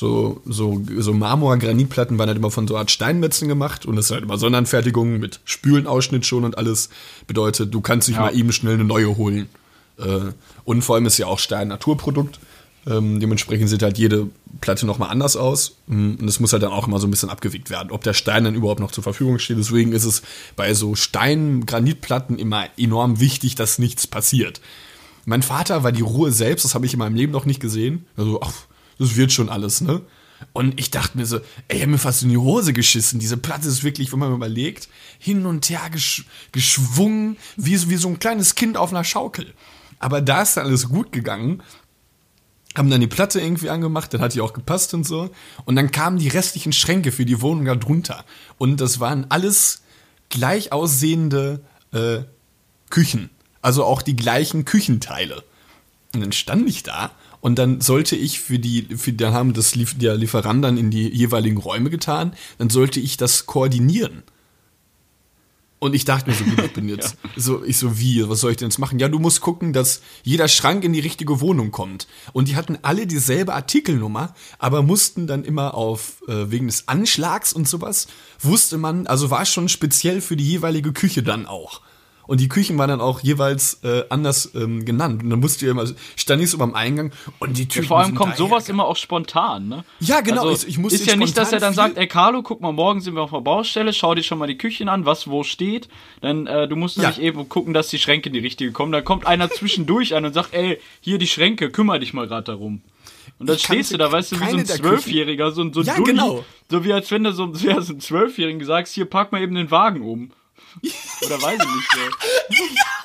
so, so, so Marmor-Granitplatten waren halt immer von so Art Steinmetzen gemacht und das ist halt immer Sonderanfertigung mit Spülenausschnitt schon und alles. Bedeutet, du kannst nicht Ja. mal eben schnell eine neue holen. Äh, und vor allem ist ja auch Stein Naturprodukt. Ähm, dementsprechend sieht halt jede Platte nochmal anders aus. Mm, Und es muss halt dann auch immer so ein bisschen abgewiegt werden, ob der Stein dann überhaupt noch zur Verfügung steht. Deswegen ist es bei so Stein-Granitplatten immer enorm wichtig, dass nichts passiert. Mein Vater war die Ruhe selbst, das habe ich in meinem Leben noch nicht gesehen. Also, ach, das wird schon alles, ne? Und ich dachte mir so, ey, ich hab mir fast in die Hose geschissen. Diese Platte ist wirklich, wenn man mal überlegt, hin und her gesch geschwungen, wie, so- wie so ein kleines Kind auf einer Schaukel. Aber da ist dann alles gut gegangen. Haben dann die Platte irgendwie angemacht, dann hat die auch gepasst und so. Und dann kamen die restlichen Schränke für die Wohnung da drunter. Und das waren alles gleich aussehende äh, Küchen. Also auch die gleichen Küchenteile. Und dann stand ich da und dann sollte ich für die, für, dann haben das lief, der Lieferant dann in die jeweiligen Räume getan, dann sollte ich das koordinieren. Und ich dachte mir so, gut, ich bin jetzt, so, ich so, wie, was soll ich denn jetzt machen? Ja, du musst gucken, dass jeder Schrank in die richtige Wohnung kommt. Und die hatten alle dieselbe Artikelnummer, aber mussten dann immer auf, äh, wegen des Anschlags und sowas, wusste man, also war schon speziell für die jeweilige Küche dann auch. Und die Küchen waren dann auch jeweils äh, anders ähm, genannt. Und dann musste ich immer, stand ich so beim Eingang und die Ja, Typen vor allem kommt sowas immer auch spontan, ne? Ja, genau, Also, ich- ich muss ist ja nicht, dass er dann sagt, ey Carlo, guck mal, morgen sind wir auf der Baustelle, schau dir schon mal die Küchen an, was wo steht. Dann, äh, du musst Ja. nämlich eben gucken, dass die Schränke in die richtige kommen. Dann kommt einer zwischendurch an und sagt, ey, hier die Schränke, kümmere dich mal gerade darum. Und dann stehst du da, weißt du, wie so ein. Zwölfjähriger, so ein, so ein Ja, Dulli. genau. So wie als wenn du so, so ja, so ein Zwölfjährigen sagst, hier, pack mal eben den Wagen um. Oder weiß ich nicht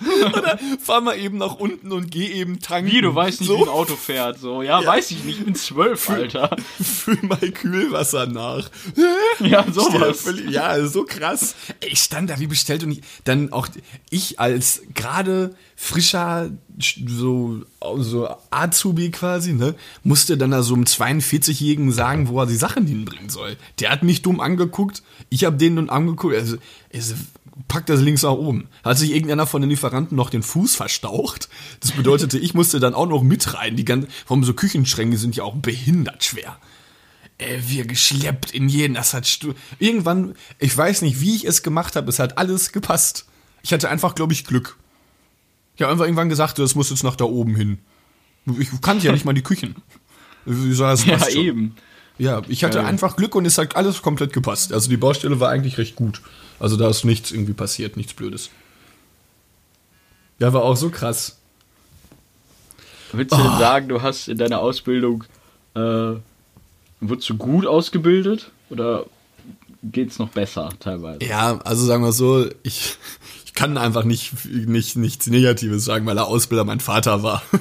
so. Fahr mal eben nach unten und geh eben tanken. Wie, du weißt nicht, so, wie ein Auto fährt. So, ja, weiß ich nicht, ich bin zwölf, Alter. Füll mal Kühlwasser nach. Ja, sowas. völlig- Ja, so krass. Ich stand da wie bestellt und ich, dann auch ich als gerade frischer so, so Azubi quasi, ne, musste dann da so einem 42-Jährigen sagen, wo er die Sachen hinbringen soll. Der hat mich dumm angeguckt, ich habe den nun angeguckt, also, also pack das links nach oben. Hat sich irgendeiner von den Lieferanten noch den Fuß verstaucht. Das bedeutete, ich musste dann auch noch mit rein. Die ganzen, warum so Küchenschränke sind ja auch behindert schwer äh, wir geschleppt in jeden. Das hat stu irgendwann, ich weiß nicht, wie ich es gemacht habe, es hat alles gepasst. Ich hatte einfach, glaube ich, Glück. Ich habe einfach irgendwann gesagt, das muss jetzt nach da oben hin. Ich kannte ja nicht mal die Küchen. Wie soll das Ja, schon. eben. Ja, ich hatte Ja. einfach Glück und es hat alles komplett gepasst. Also die Baustelle war eigentlich recht gut. Also da ist nichts irgendwie passiert, nichts Blödes. Ja, war auch so krass. Würdest du denn sagen, du hast in deiner Ausbildung, äh, wurdest du gut ausgebildet? Oder geht's noch besser teilweise? Ja, also sagen wir so, ich kann einfach nicht, nicht nichts Negatives sagen, weil er Ausbilder mein Vater war.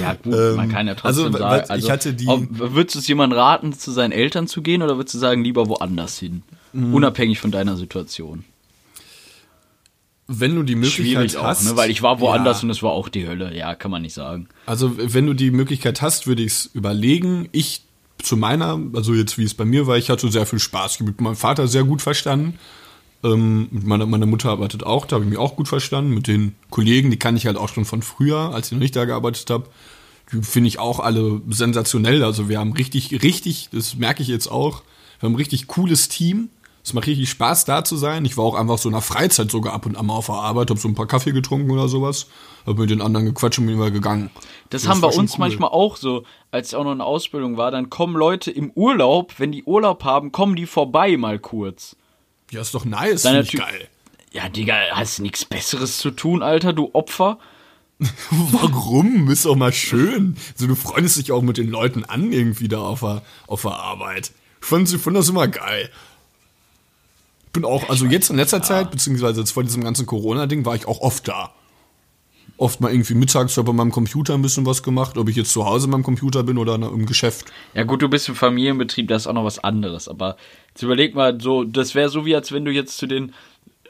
Ja, gut, Ähm, man kann ja trotzdem also, sagen. ich hatte die- würdest du es jemandem raten, zu seinen Eltern zu gehen oder würdest du sagen, lieber woanders hin? Mhm. Unabhängig von deiner Situation. Wenn du die Möglichkeit Schwierig hast. auch, ne? Weil ich war woanders ja, und es war auch die Hölle. Ja, kann man nicht sagen. Also, wenn du die Möglichkeit hast, würde ich es überlegen. Ich zu meiner, also jetzt wie es bei mir war, ich hatte sehr viel Spaß. Ich habe mit meinem Vater sehr gut verstanden. Ähm, mit meiner, meine Mutter arbeitet auch, da habe ich mich auch gut verstanden. Mit den Kollegen, die kann ich halt auch schon von früher, als ich noch nicht da gearbeitet habe. Die finde ich auch alle sensationell. Also wir haben richtig, richtig, das merke ich jetzt auch, wir haben ein richtig cooles Team. Es macht richtig Spaß, da zu sein. Ich war auch einfach so in der Freizeit sogar ab und an mal auf der Arbeit, habe so ein paar Kaffee getrunken oder sowas. Habe mit den anderen gequatscht und bin immer gegangen. Das, haben bei war schon uns cool. manchmal auch so, als ich auch noch in Ausbildung war, dann kommen Leute im Urlaub, wenn die Urlaub haben, kommen die vorbei mal kurz. Ja, ist doch nice, Deine finde ich Ty- geil. Ja, Digga, hast nichts Besseres zu tun, Alter, du Opfer? Warum? Ist doch mal schön. So, du freundest dich auch mit den Leuten an, irgendwie da auf der, auf der Arbeit. Ich fand, ich fand das immer geil. Bin auch, also jetzt in letzter Zeit, beziehungsweise jetzt vor diesem ganzen Corona-Ding, war ich auch oft da. Oft mal irgendwie mittags bei meinem Computer ein bisschen was gemacht, ob ich jetzt zu Hause beim Computer bin oder im Geschäft. Ja gut, du bist im Familienbetrieb, das ist auch noch was anderes. Aber jetzt überleg mal, so, das wäre so wie als wenn du jetzt zu den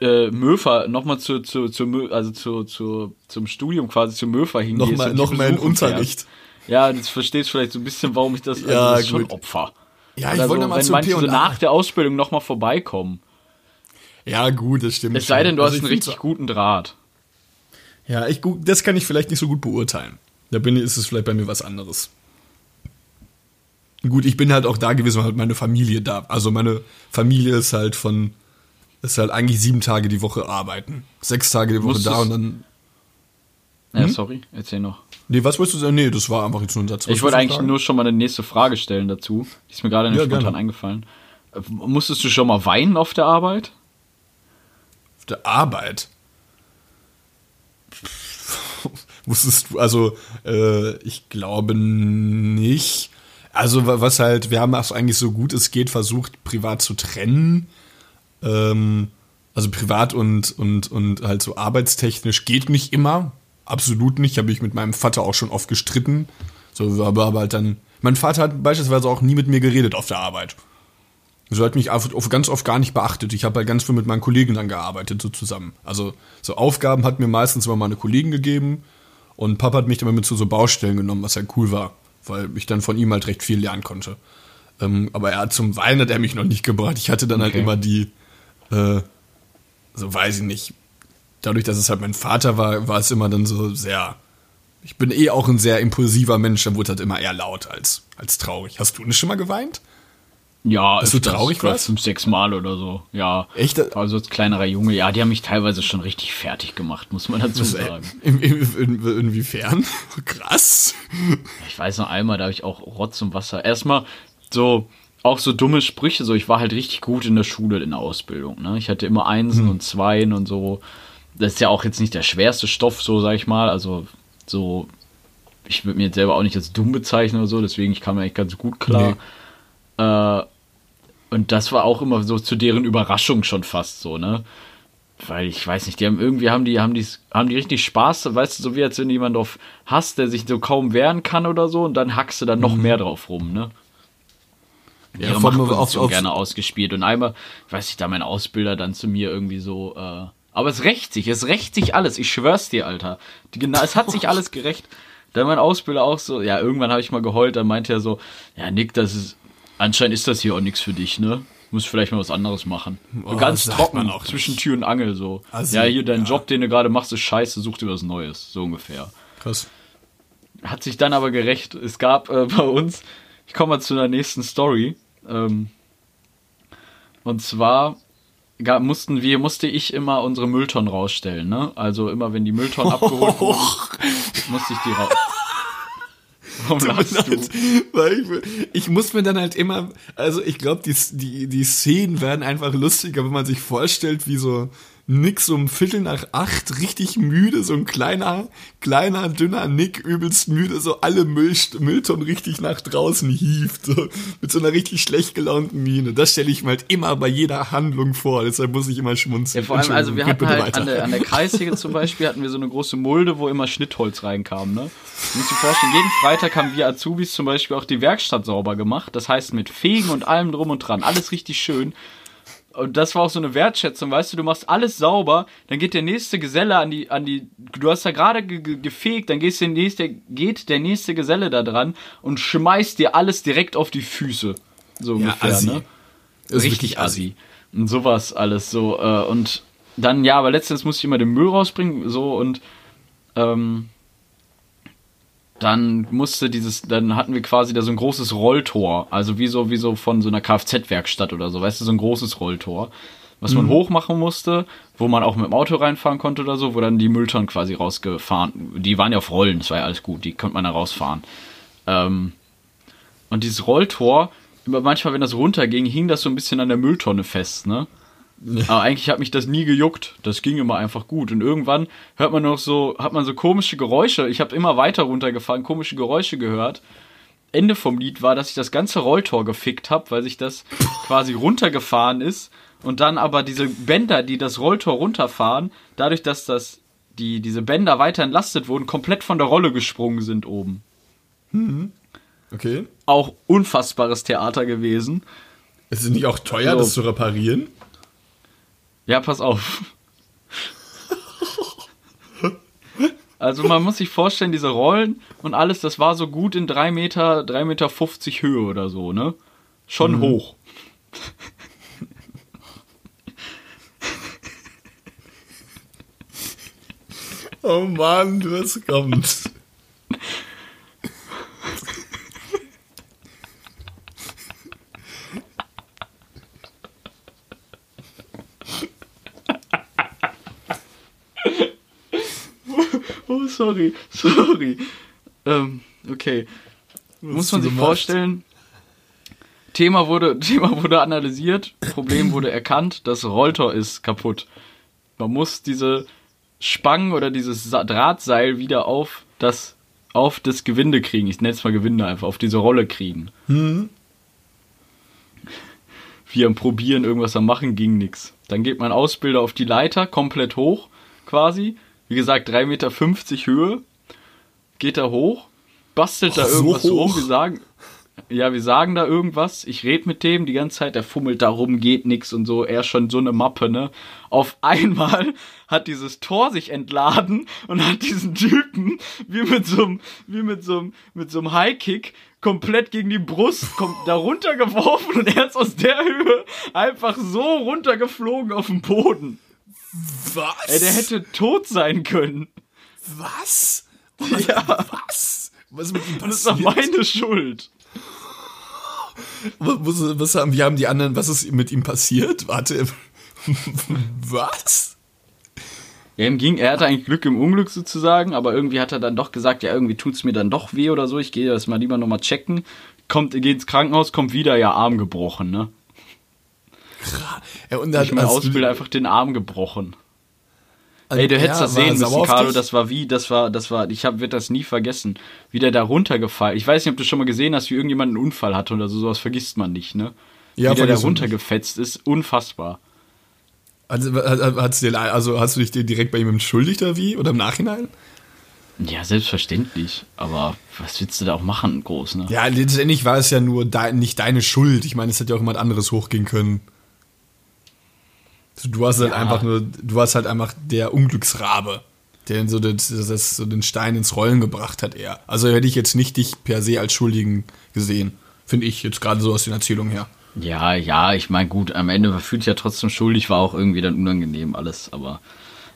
äh, Möfer nochmal zu, zu, zu, also zu, zu, zum Studium quasi zu Möfer hingehst. Nochmal und die noch mal in Unterricht. fährst. Ja, das verstehst vielleicht so ein bisschen, warum ich das. Also Ja, das ist schon. Opfer. Ja, Oder ich wollte so, mal wenn zu manche so nach der Ausbildung nochmal vorbeikommen. Ja, gut, das stimmt. Es sei denn, du Also hast einen richtig guten Draht. Ja, ich, das kann ich vielleicht nicht so gut beurteilen. Da bin, ist es vielleicht bei mir was anderes. Gut, ich bin halt auch da gewesen, weil halt meine Familie da. Also meine Familie ist halt von, ist halt eigentlich sieben Tage die Woche arbeiten. Sechs Tage die Woche Musstest- da und dann. Ja, sorry, erzähl noch. Nee, was wolltest du sagen? Nee, das war einfach jetzt nur ein Satz. Was Ich wollte eigentlich fragen? nur schon mal eine nächste Frage stellen dazu. Die ist mir gerade nicht Ja, spontan gerne. eingefallen. Äh, Musstest du schon mal weinen auf der Arbeit? Auf der Arbeit. Wusstest du, also, äh, ich glaube nicht. Also, wa- was halt, wir haben es eigentlich so gut es geht versucht, privat zu trennen. Ähm, also privat und, und, und halt so arbeitstechnisch geht nicht immer. Absolut nicht. Habe ich mit meinem Vater auch schon oft gestritten. So, aber, aber halt dann. Mein Vater hat beispielsweise auch nie mit mir geredet auf der Arbeit. So hat mich ganz oft gar nicht beachtet. Ich habe halt ganz viel mit meinen Kollegen dann gearbeitet, so zusammen. Also so Aufgaben hat mir meistens immer meine Kollegen gegeben und Papa hat mich dann immer mit zu so Baustellen genommen, was halt cool war, weil ich dann von ihm halt recht viel lernen konnte. Ähm, aber er hat zum Weinen hat er mich noch nicht gebracht. Ich hatte dann halt Okay. immer die, äh, so weiß ich nicht, dadurch, dass es halt mein Vater war, war es immer dann so sehr. Ich bin eh auch ein sehr impulsiver Mensch, dann wurde halt immer eher laut als, als traurig. Hast du nicht schon mal geweint? Ja, du öfters, traurig warst? Fünf, sechs Mal oder so. Ja. Echt? Also als kleinerer Junge, ja, die haben mich teilweise schon richtig fertig gemacht, muss man dazu äh, sagen. in, in, in, inwiefern? Krass. Ich weiß noch einmal, da habe ich auch Rotz und Wasser. Erstmal so, auch so dumme Sprüche, so ich war halt richtig gut in der Schule, in der Ausbildung. Ne? Ich hatte immer Einsen und Zweien und so. Das ist ja auch jetzt nicht der schwerste Stoff, so sag ich mal. Also so ich würde mir jetzt selber auch nicht als dumm bezeichnen oder so, deswegen ich kam eigentlich ganz gut klar. Äh, und das war auch immer so zu deren Überraschung schon fast so, ne? Weil ich weiß nicht, die haben irgendwie haben die haben die haben die richtig Spaß, weißt du, so wie als wenn jemand auf hasst, der sich so kaum wehren kann oder so und dann hackst du dann noch mehr drauf rum, ne? Ja, ihre Machtposition auf- gerne ausgespielt. Und einmal, weiß ich, da mein Ausbilder dann zu mir irgendwie so, äh, aber es rächt sich, es rächt sich alles, ich schwör's dir, Alter. Die, genau, es hat sich alles gerecht. Dann mein Ausbilder auch so, ja, irgendwann habe ich mal geheult, dann meinte er so, ja, Nick, das ist, anscheinend ist das hier auch nichts für dich, ne? Muss vielleicht mal was anderes machen. So Oh, ganz trocken, auch zwischen. Tür und Angel so. Assi, ja, hier dein ja. Job, den du gerade machst, ist scheiße, such dir was Neues, so ungefähr Krass. hat sich dann aber gerecht. Es gab äh, bei uns, ich komme mal zu der nächsten Story. Ähm, und zwar ga- mussten wir, musste ich immer unsere Mülltonnen rausstellen, ne? Also immer wenn die Mülltonnen abgeholt wurden, musste ich die raus. Warum lachst du? Weil ich, ich muss mir dann halt immer, also ich glaube, die, die, die Szenen werden einfach lustiger, wenn man sich vorstellt, wie so Nick so um Viertel nach acht richtig müde, so ein kleiner, kleiner, dünner Nick, übelst müde, so alle Müll, Mülltonnen richtig nach draußen hieft, so, mit so einer richtig schlecht gelaunten Miene. Das stelle ich mir halt immer bei jeder Handlung vor, deshalb muss ich immer schmunzeln. Ja, vor allem, also wir hatten halt an der, an der Kreissäge zum Beispiel hatten wir so eine große Mulde, wo immer Schnittholz reinkam, ne? Du musst dir vorstellen, jeden Freitag haben wir Azubis zum Beispiel auch die Werkstatt sauber gemacht. Das heißt mit Fegen und allem drum und dran. Alles richtig schön. Und das war auch so eine Wertschätzung, weißt du, du machst alles sauber, dann geht der nächste Geselle an die, an die, du hast da gerade ge ge gefegt, dann gehst der nächste, geht der nächste Geselle da dran und schmeißt dir alles direkt auf die Füße. So ungefähr, assi. ne? Ist richtig wirklich assi. Und sowas alles so. Äh, und dann, ja, aber letztens musste ich immer den Müll rausbringen, so und ähm, dann musste dieses, dann hatten wir quasi da so ein großes Rolltor, also wie so, wie so von so einer Kfz-Werkstatt oder so, weißt du, so ein großes Rolltor, was man hochmachen musste, wo man auch mit dem Auto reinfahren konnte oder so, wo dann die Mülltonnen quasi rausgefahren, die waren ja auf Rollen, das war ja alles gut, die konnte man da rausfahren. Ähm, und dieses Rolltor, immer manchmal, wenn das runterging, hing das so ein bisschen an der Mülltonne fest, ne? Aber eigentlich hat mich das nie gejuckt. Das ging immer einfach gut. Und irgendwann hört man noch so, hat man so komische Geräusche. Ich habe immer weiter runtergefahren, komische Geräusche gehört. Ende vom Lied war, dass ich das ganze Rolltor gefickt habe, weil sich das quasi runtergefahren ist und dann aber diese Bänder, die das Rolltor runterfahren, dadurch, dass das die diese Bänder weiter entlastet wurden, komplett von der Rolle gesprungen sind oben. Okay. Auch unfassbares Theater gewesen. Ist es nicht auch teuer, So. das zu reparieren? Ja, pass auf. Also man muss sich vorstellen, diese Rollen und alles, das war so gut in 3 Meter, 3,50 Meter 50 Höhe oder so, ne? Schon hoch. Oh Mann, was kommt? Oh, sorry, sorry. Ähm, okay. Muss man sich gemacht? vorstellen, Thema wurde, Thema wurde analysiert, Problem wurde erkannt, das Rolltor ist kaputt. Man muss diese Spangen oder dieses Drahtseil wieder auf das, auf das Gewinde kriegen. Ich nenne es mal Gewinde einfach, auf diese Rolle kriegen. Wir am Probieren, irgendwas am Machen, ging nix. Dann geht mein Ausbilder auf die Leiter, komplett hoch, quasi. Wie gesagt, 3,50 Meter Höhe. Geht da hoch, bastelt da Ach, so irgendwas rum. Wir sagen, ja, wir sagen da irgendwas. Ich rede mit dem die ganze Zeit, der fummelt da rum, geht nix und so. Er schon so eine Mappe, ne? Auf einmal hat dieses Tor sich entladen und hat diesen Typen wie mit so einem, wie mit so einem, mit so einem Highkick komplett gegen die Brust kommt da runtergeworfen und er ist aus der Höhe einfach so runtergeflogen auf den Boden. Was? Ey, der hätte tot sein können. Was? Ja, Was? Was ist mit ihm das ist doch passiert? meine Schuld. Was, was, was haben, wie haben die anderen, was ist mit ihm passiert? Warte. was? Ja, ihm ging, er hatte eigentlich Glück im Unglück sozusagen, aber irgendwie hat er dann doch gesagt, ja, irgendwie tut's mir dann doch weh oder so, ich gehe das mal lieber nochmal checken. Kommt, geht ins Krankenhaus, kommt wieder, ja, Arm gebrochen, ne? Ja, und dann Ich mein hast du- Ausbilder einfach den Arm gebrochen. Ey, du hättest Ja, das sehen müssen, Carlo. Das war wie, das war, das war, ich hab, wird das nie vergessen. Wie der da runtergefallen. Ich weiß nicht, ob du schon mal gesehen hast, wie irgendjemand einen Unfall hatte oder so. Sowas vergisst man nicht, ne? Ja, wie der da runtergefetzt ist, unfassbar. Also, hat's dir, le- also hast du dich dir direkt bei ihm entschuldigt oder wie? Oder im Nachhinein? Ja, selbstverständlich. Aber was willst du da auch machen, groß, ne? Ja, letztendlich war es ja nur de nicht deine Schuld. Ich meine, es hätte ja auch jemand anderes hochgehen können. Du warst halt Ja. einfach nur, du warst halt einfach der Unglücksrabe, der so, das, das, so den Stein ins Rollen gebracht hat, eher. Also hätte ich jetzt nicht dich per se als Schuldigen gesehen. Finde ich jetzt gerade so aus den Erzählungen her. Ja, ja, ich meine, gut, am Ende fühlt sich ja trotzdem schuldig, war auch irgendwie dann unangenehm alles, aber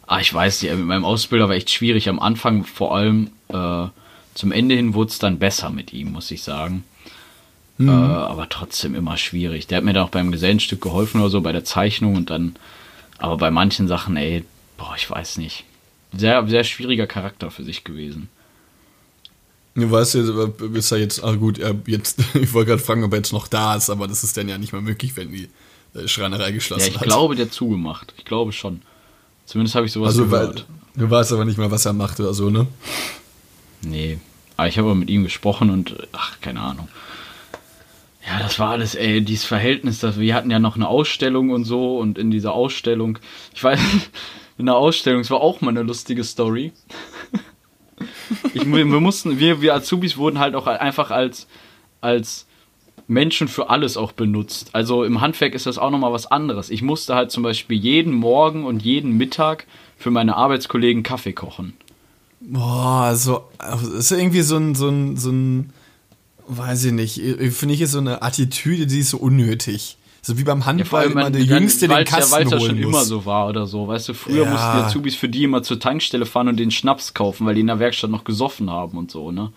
ah, ich weiß nicht, mit meinem Ausbilder war echt schwierig. Am Anfang vor allem, äh, zum Ende hin wurde es dann besser mit ihm, muss ich sagen. Äh, aber trotzdem immer schwierig. Der hat mir dann auch beim Gesellenstück geholfen oder so, bei der Zeichnung und dann, aber bei manchen Sachen, ey, boah, ich weiß nicht. Sehr, sehr schwieriger Charakter für sich gewesen. Du weißt ja, ist er jetzt, ah gut, jetzt, ich wollte gerade fragen, ob er jetzt noch da ist, aber das ist dann ja nicht mehr möglich, wenn die äh, Schreinerei geschlossen Ja, ich hat. glaube, der hat zugemacht. Ich glaube schon. Zumindest habe ich sowas also, weil, gehört. du weißt aber nicht mehr, was er macht oder so, ne? Nee. Aber ich habe mit ihm gesprochen und ach, keine Ahnung. Ja, das war alles, ey, dieses Verhältnis, dass wir hatten ja noch eine Ausstellung und so und in dieser Ausstellung, ich weiß, in der Ausstellung, es war auch mal eine lustige Story. Ich, wir mussten, wir, wir Azubis wurden halt auch einfach als, als Menschen für alles auch benutzt. Also im Handwerk ist das auch nochmal was anderes. Ich musste halt zum Beispiel jeden Morgen und jeden Mittag für meine Arbeitskollegen Kaffee kochen. Boah, so, das ist irgendwie so ein, so ein, so ein, weiß ich nicht, finde ich ist so eine Attitüde, die ist so unnötig. So wie beim Handball immer der Jüngste den Kasten ja, weil's ja holen schon muss. immer so war oder so. Weißt du, früher Ja. mussten die Azubis für die immer zur Tankstelle fahren und den Schnaps kaufen, weil die in der Werkstatt noch gesoffen haben und so, ne?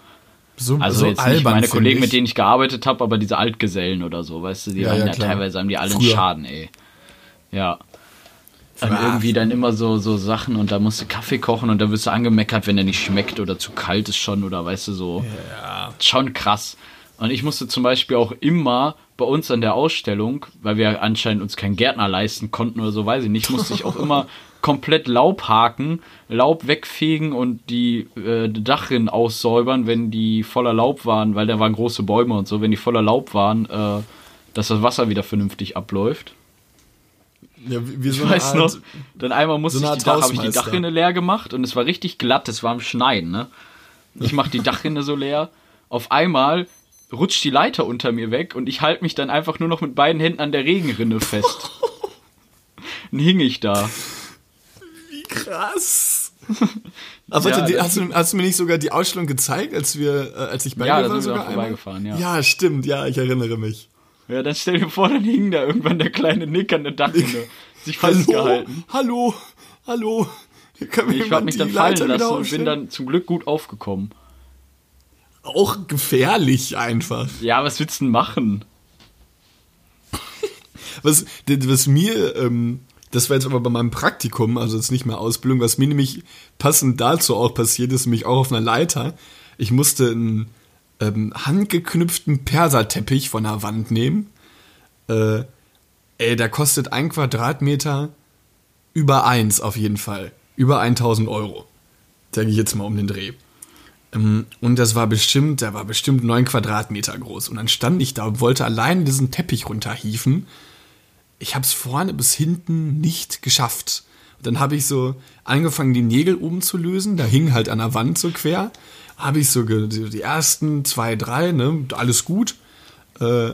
so, Also so jetzt albern, nicht meine Kollegen, ich. mit denen ich gearbeitet habe, aber diese Altgesellen oder so, weißt du, die Ja, haben ja, ja, teilweise haben die alle einen. Schaden, ey. Ja. Dann irgendwie dann immer so, so Sachen und da musst du Kaffee kochen und da wirst du angemeckert, wenn der nicht schmeckt oder zu kalt ist schon oder weißt du so. Ja. Schon krass. Und ich musste zum Beispiel auch immer bei uns an der Ausstellung, weil wir anscheinend uns keinen Gärtner leisten konnten oder so, weiß ich nicht, musste ich auch immer komplett Laub haken, Laub wegfegen und die äh, Dachrinnen aussäubern, wenn die voller Laub waren, weil da waren große Bäume und so, wenn die voller Laub waren, äh, dass das Wasser wieder vernünftig abläuft. Ja, wie, so Ich weiß Art, noch, dann einmal musste so ich die, Dach, hab ich die. Dachrinne leer gemacht und es war richtig glatt, es war am Schneiden, ne? Ich mach die Dachrinne so leer. Auf einmal rutscht die Leiter unter mir weg und ich halte mich dann einfach nur noch mit beiden Händen an der Regenrinne fest. Dann hing ich da. Wie krass. Aber Ja, warte, hast, du, hast du mir nicht sogar die Ausstellung gezeigt, als wir, äh, als ich bei Ja, dir da war sind wir auch vorbeigefahren, ja. Ja, stimmt, ja, ich erinnere mich. Ja, dann stell dir vor, dann hing da irgendwann der kleine Nick an der Dachrinne. Sich Hallo, festgehalten. hallo, hallo. Mir Ich habe mich dann fallen Leiter wieder lassen und bin dann zum Glück gut aufgekommen. Auch gefährlich einfach. Ja, was willst du denn machen? Was, was mir, ähm, das war jetzt aber bei meinem Praktikum, also jetzt nicht mehr Ausbildung, was mir nämlich passend dazu auch passiert ist, nämlich auch auf einer Leiter. Ich musste einen ähm, handgeknüpften Perserteppich von der Wand nehmen. Äh, ey, der kostet ein Quadratmeter über eins auf jeden Fall. Über 1000 Euro. Sage ich jetzt mal um den Dreh. Ähm, Und das war bestimmt, der war bestimmt neun Quadratmeter groß. Und dann stand ich da und wollte allein diesen Teppich runterhieven. Ich habe es vorne bis hinten nicht geschafft. Dann habe ich so angefangen, die Nägel oben zu lösen. Da hing halt an der Wand so quer. Habe ich so die ersten zwei, drei, ne, alles gut. Äh,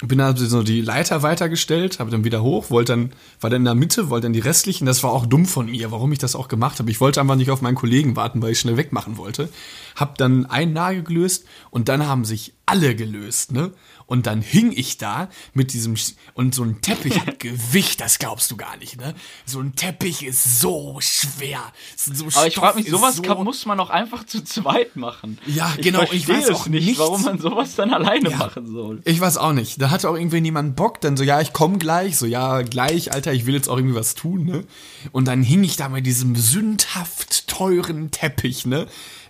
bin dann so die Leiter weitergestellt, habe dann wieder hoch, wollte dann, war dann in der Mitte, wollte dann die restlichen, das war auch dumm von mir, warum ich das auch gemacht habe. Ich wollte einfach nicht auf meinen Kollegen warten, weil ich schnell wegmachen wollte. Hab dann einen Nagel gelöst und dann haben sich alle gelöst, ne? Und dann hing ich da mit diesem, Sch- und so ein Teppich hat Gewicht, das glaubst du gar nicht, ne? So ein Teppich ist so schwer. So Aber ich frage mich, Stoff sowas ist kann, muss man auch einfach zu zweit machen. Ja, genau, ich weiß es auch nicht, nicht. warum man sowas dann alleine Ja. machen soll. Ich weiß auch nicht. Da hatte auch irgendwie niemand Bock. Dann so, ja, ich komme gleich. So, ja, gleich, Alter, ich will jetzt auch irgendwie was tun, ne? Und dann hing ich da mit diesem sündhaft teuren Teppich, ne?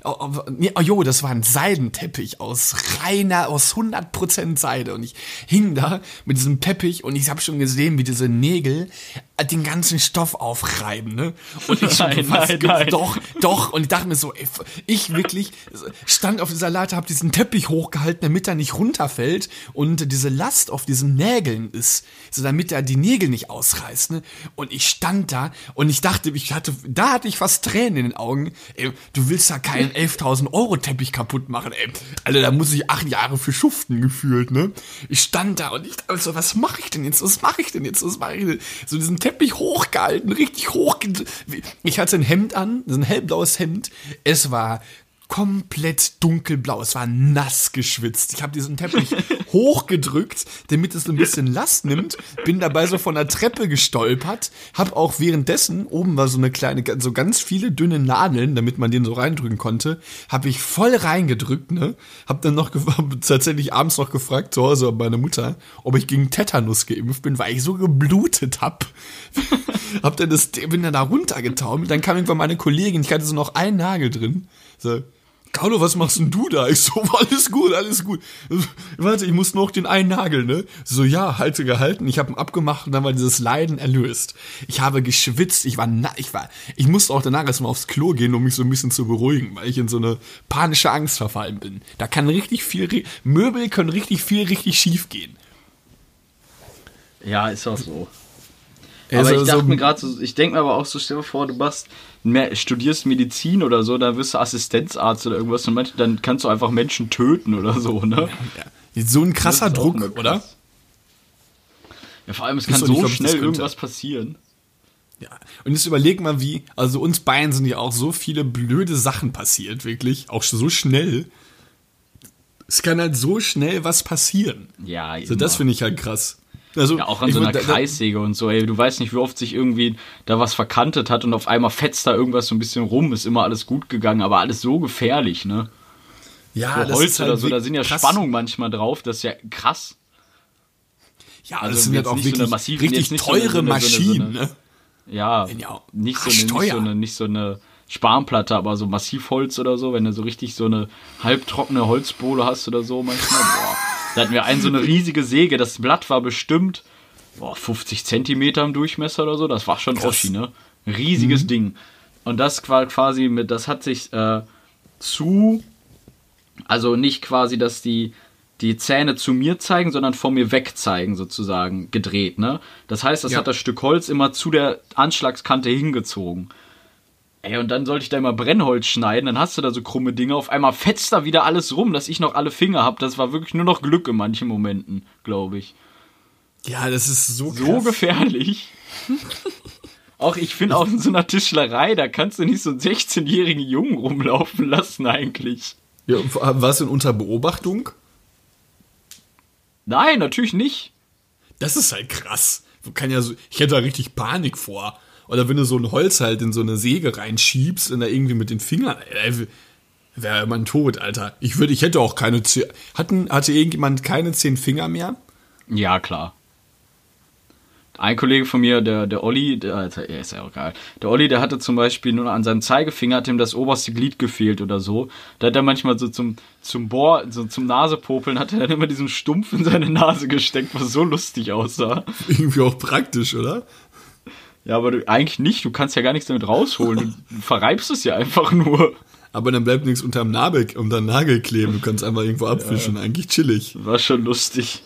Oh, oh, oh, jo, das war ein Seidenteppich aus reiner, aus 100% Seide. Und ich hing da mit diesem Teppich und ich habe schon gesehen, wie diese Nägel den ganzen Stoff aufreiben, ne? Und ich Nein, schon was nein, nein. doch, doch. Und ich dachte mir so, ey, ich wirklich stand auf dieser Leiter, hab diesen Teppich hochgehalten, damit er nicht runterfällt und diese Last auf diesen Nägeln ist, so damit er die Nägel nicht ausreißt, ne? Und ich stand da und ich dachte, ich hatte, da hatte ich fast Tränen in den Augen. Ey, du willst ja keinen 11.000 Euro Teppich kaputt machen, ey. Alter, da muss ich acht Jahre für schuften gefühlt, ne? Ich stand da und ich dachte so, was mache ich denn jetzt? Was mache ich denn jetzt? Was mache ich denn? So diesen Teppich hochgehalten, richtig hoch. Ich hatte ein Hemd an, so ein hellblaues Hemd. Es war komplett dunkelblau. Es war nass geschwitzt. Ich habe diesen Teppich hochgedrückt, damit es ein bisschen Last nimmt. Bin dabei so von der Treppe gestolpert. Hab auch währenddessen, oben war so eine kleine, so ganz viele dünne Nadeln, damit man den so reindrücken konnte, habe ich voll reingedrückt, ne? Hab dann noch hab tatsächlich abends noch gefragt zu Hause bei meiner Mutter, ob ich gegen Tetanus geimpft bin, weil ich so geblutet hab. hab dann das, bin dann da runtergetaumelt. Dann kam irgendwann meine Kollegin, ich hatte so noch einen Nagel drin. So, Carlo, was machst denn du da? Ich so, alles gut, alles gut. Warte, ich muss noch den einen Nagel, ne? So, ja, halte gehalten. Ich habe ihn abgemacht und dann war dieses Leiden erlöst. Ich habe geschwitzt, ich war, na, ich war, ich musste auch danach erstmal aufs Klo gehen, um mich so ein bisschen zu beruhigen, weil ich in so eine panische Angst verfallen bin. Da kann richtig viel, Möbel können richtig viel, richtig schief gehen. Ja, ist auch so. Ja, aber so- ich dachte so- mir gerade so, ich denke mir aber auch so, stell dir vor, du machst, mehr, studierst Medizin oder so, dann wirst du Assistenzarzt oder irgendwas und manch- dann kannst du einfach Menschen töten oder so, ne? Ja. So ein krasser Druck, immer oder? krass. Ja, vor allem, es kann nicht, so das schnell könnte. irgendwas passieren. Ja. Und jetzt überleg mal, wie, also uns beiden sind ja auch so viele blöde Sachen passiert, wirklich. Auch so schnell. Es kann halt so schnell was passieren. Ja, Also das finde ich halt krass. Also, Ja, auch an so einer Kreissäge und so, ey, du weißt nicht, wie oft sich irgendwie da was verkantet hat und auf einmal fetzt da irgendwas so ein bisschen rum, ist immer alles gut gegangen, aber alles so gefährlich, ne? Ja, So Holz halt oder so, da wirklich sind ja krass. Spannungen manchmal drauf, das ist ja krass. Ja, also das sind halt jetzt auch nicht so eine wirklich massive- richtig teure so eine- eine- so Maschinen, eine- ne? Ja, Ja, nicht, so eine, nicht, so eine, nicht so eine Spanplatte, aber so Massivholz oder so, wenn du so richtig so eine halbtrockene Holzbohle hast oder so manchmal. Boah. Da hatten wir einen so eine riesige Säge, das Blatt war bestimmt boah, 50 Zentimeter im Durchmesser oder so, das war schon Krass. Oschi, ne? Ein riesiges Ding. Und das war quasi mit, das hat sich äh, zu, also nicht quasi, dass die die Zähne zu mir zeigen, sondern vor mir weg zeigen, sozusagen, gedreht, ne? Das heißt, das Ja. hat das Stück Holz immer zu der Anschlagskante hingezogen. Ey, und dann sollte ich da immer Brennholz schneiden, dann hast du da so krumme Dinge, auf einmal fetzt da wieder alles rum, dass ich noch alle Finger hab. Das war wirklich nur noch Glück in manchen Momenten, glaube ich. Ja, das ist so krass. So gefährlich. auch ich finde auch in so einer Tischlerei, da kannst du nicht so einen 16-jährigen Jungen rumlaufen lassen eigentlich. Ja, was in unter Beobachtung? Nein, natürlich nicht. Das ist halt krass. Man kann ja so, ich hätte da richtig Panik vor. Oder wenn du so ein Holz halt in so eine Säge reinschiebst und da irgendwie mit den Fingern, äh, wäre man tot, Alter. Ich würde, ich hätte auch keine zehn, hatten, hatte irgendjemand keine zehn Finger mehr? Ja, klar. Ein Kollege von mir, der, der Olli, der, Alter, ja, ist ja auch geil. Der Olli, der hatte zum Beispiel nur an seinem Zeigefinger hat ihm das oberste Glied gefehlt oder so. Da hat er manchmal so zum, zum Bohr, so zum Nasepopeln, hat er dann immer diesen Stumpf in seine Nase gesteckt, was so lustig aussah. Irgendwie auch praktisch, oder? Ja, aber du, eigentlich nicht. Du kannst ja gar nichts damit rausholen. Du verreibst es ja einfach nur. Aber dann bleibt nichts unterm Nabel, unter dem Nagel kleben. Du kannst einfach irgendwo abwischen. Eigentlich chillig. War schon lustig.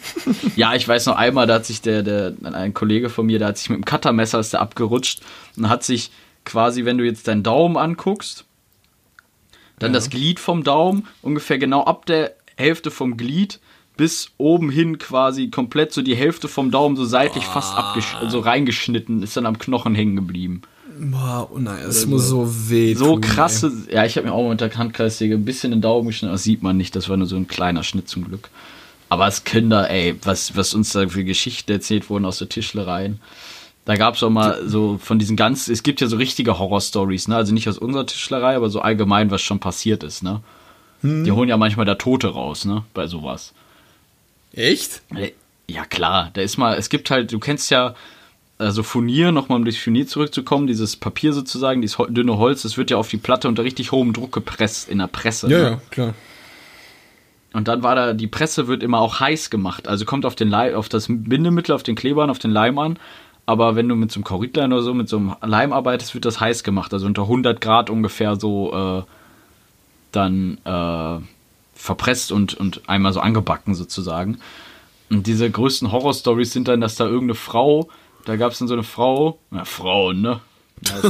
ja, ich weiß noch einmal, da hat sich der, der, ein Kollege von mir, der hat sich mit dem Cuttermesser ist der abgerutscht und hat sich quasi, wenn du jetzt deinen Daumen anguckst, dann das Glied vom Daumen, ungefähr genau ab der Hälfte vom Glied bis oben hin quasi komplett so die Hälfte vom Daumen so seitlich fast abgesch so reingeschnitten, ist dann am Knochen hängen geblieben. Boah, oh nein, es muss so weh So tun, krasse, ja, ich habe mir auch mal mit der Handkreissäge ein bisschen den Daumen geschnitten, das sieht man nicht, das war nur so ein kleiner Schnitt zum Glück. Aber als Kinder, ey, was, was uns da für Geschichten erzählt wurden aus der Tischlereien. Da gab es auch mal so von diesen ganz, es gibt ja so richtige Horror-Stories, ne? Also nicht aus unserer Tischlerei, aber so allgemein, was schon passiert ist, ne? Die holen ja manchmal da Tote raus, ne? Bei sowas. Echt? Äh, Ja, klar, da ist mal, es gibt halt, du kennst ja, also Furnier, nochmal um das Furnier zurückzukommen, dieses Papier sozusagen, dieses dünne Holz, das wird ja auf die Platte unter richtig hohem Druck gepresst in der Presse. ne? klar. Und dann war da, die Presse wird immer auch heiß gemacht. Also kommt auf den Leim, auf das Bindemittel, auf den Klebern, auf den Leim an. aber wenn du mit so einem Kauritlein oder so, mit so einem Leim arbeitest, wird das heiß gemacht. Also unter 100 Grad ungefähr so äh, dann äh, verpresst und, und einmal so angebacken sozusagen. Und diese größten Horror-Stories sind dann, dass da irgendeine Frau, da gab es dann so eine Frau, ja, Frauen, ne?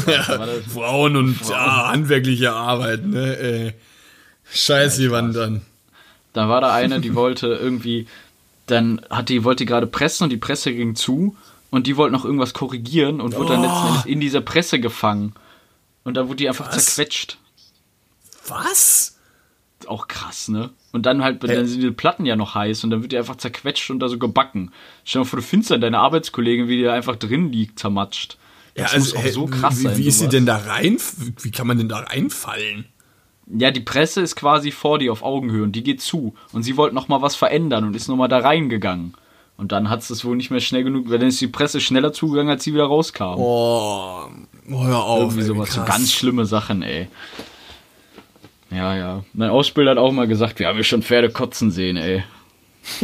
Ja, Frauen und Frauen. Ja, handwerkliche Arbeit, ne? Scheiß die Wand dann. Da war da eine, die wollte irgendwie, dann hat die, wollte die gerade pressen und die Presse ging zu und die wollte noch irgendwas korrigieren und wurde oh. dann letzten Endes in dieser Presse gefangen. Und dann wurde die einfach Was? zerquetscht. Was? Auch krass, ne? Und dann halt, dann sind die Platten ja noch heiß und dann wird die einfach zerquetscht und da so gebacken. Stell dir vor, du findest dann deine Arbeitskollegin, wie die da einfach drin liegt, zermatscht. Das ja, also, so krass wie, sein. Wie ist sie denn da rein? Wie kann man denn da reinfallen? Ja, die Presse ist quasi vor dir auf Augenhöhe und die geht zu. Und sie wollte noch mal was verändern und ist noch mal da reingegangen. Und dann hat es das wohl nicht mehr schnell genug, weil dann ist die Presse schneller zugegangen, als sie wieder rauskam. Oh, hör auf. Irgendwie sowas, ey, so ganz schlimme Sachen, ey. Ja, ja. Mein Ausbilder hat auch mal gesagt, wir haben ja schon Pferde kotzen sehen, ey.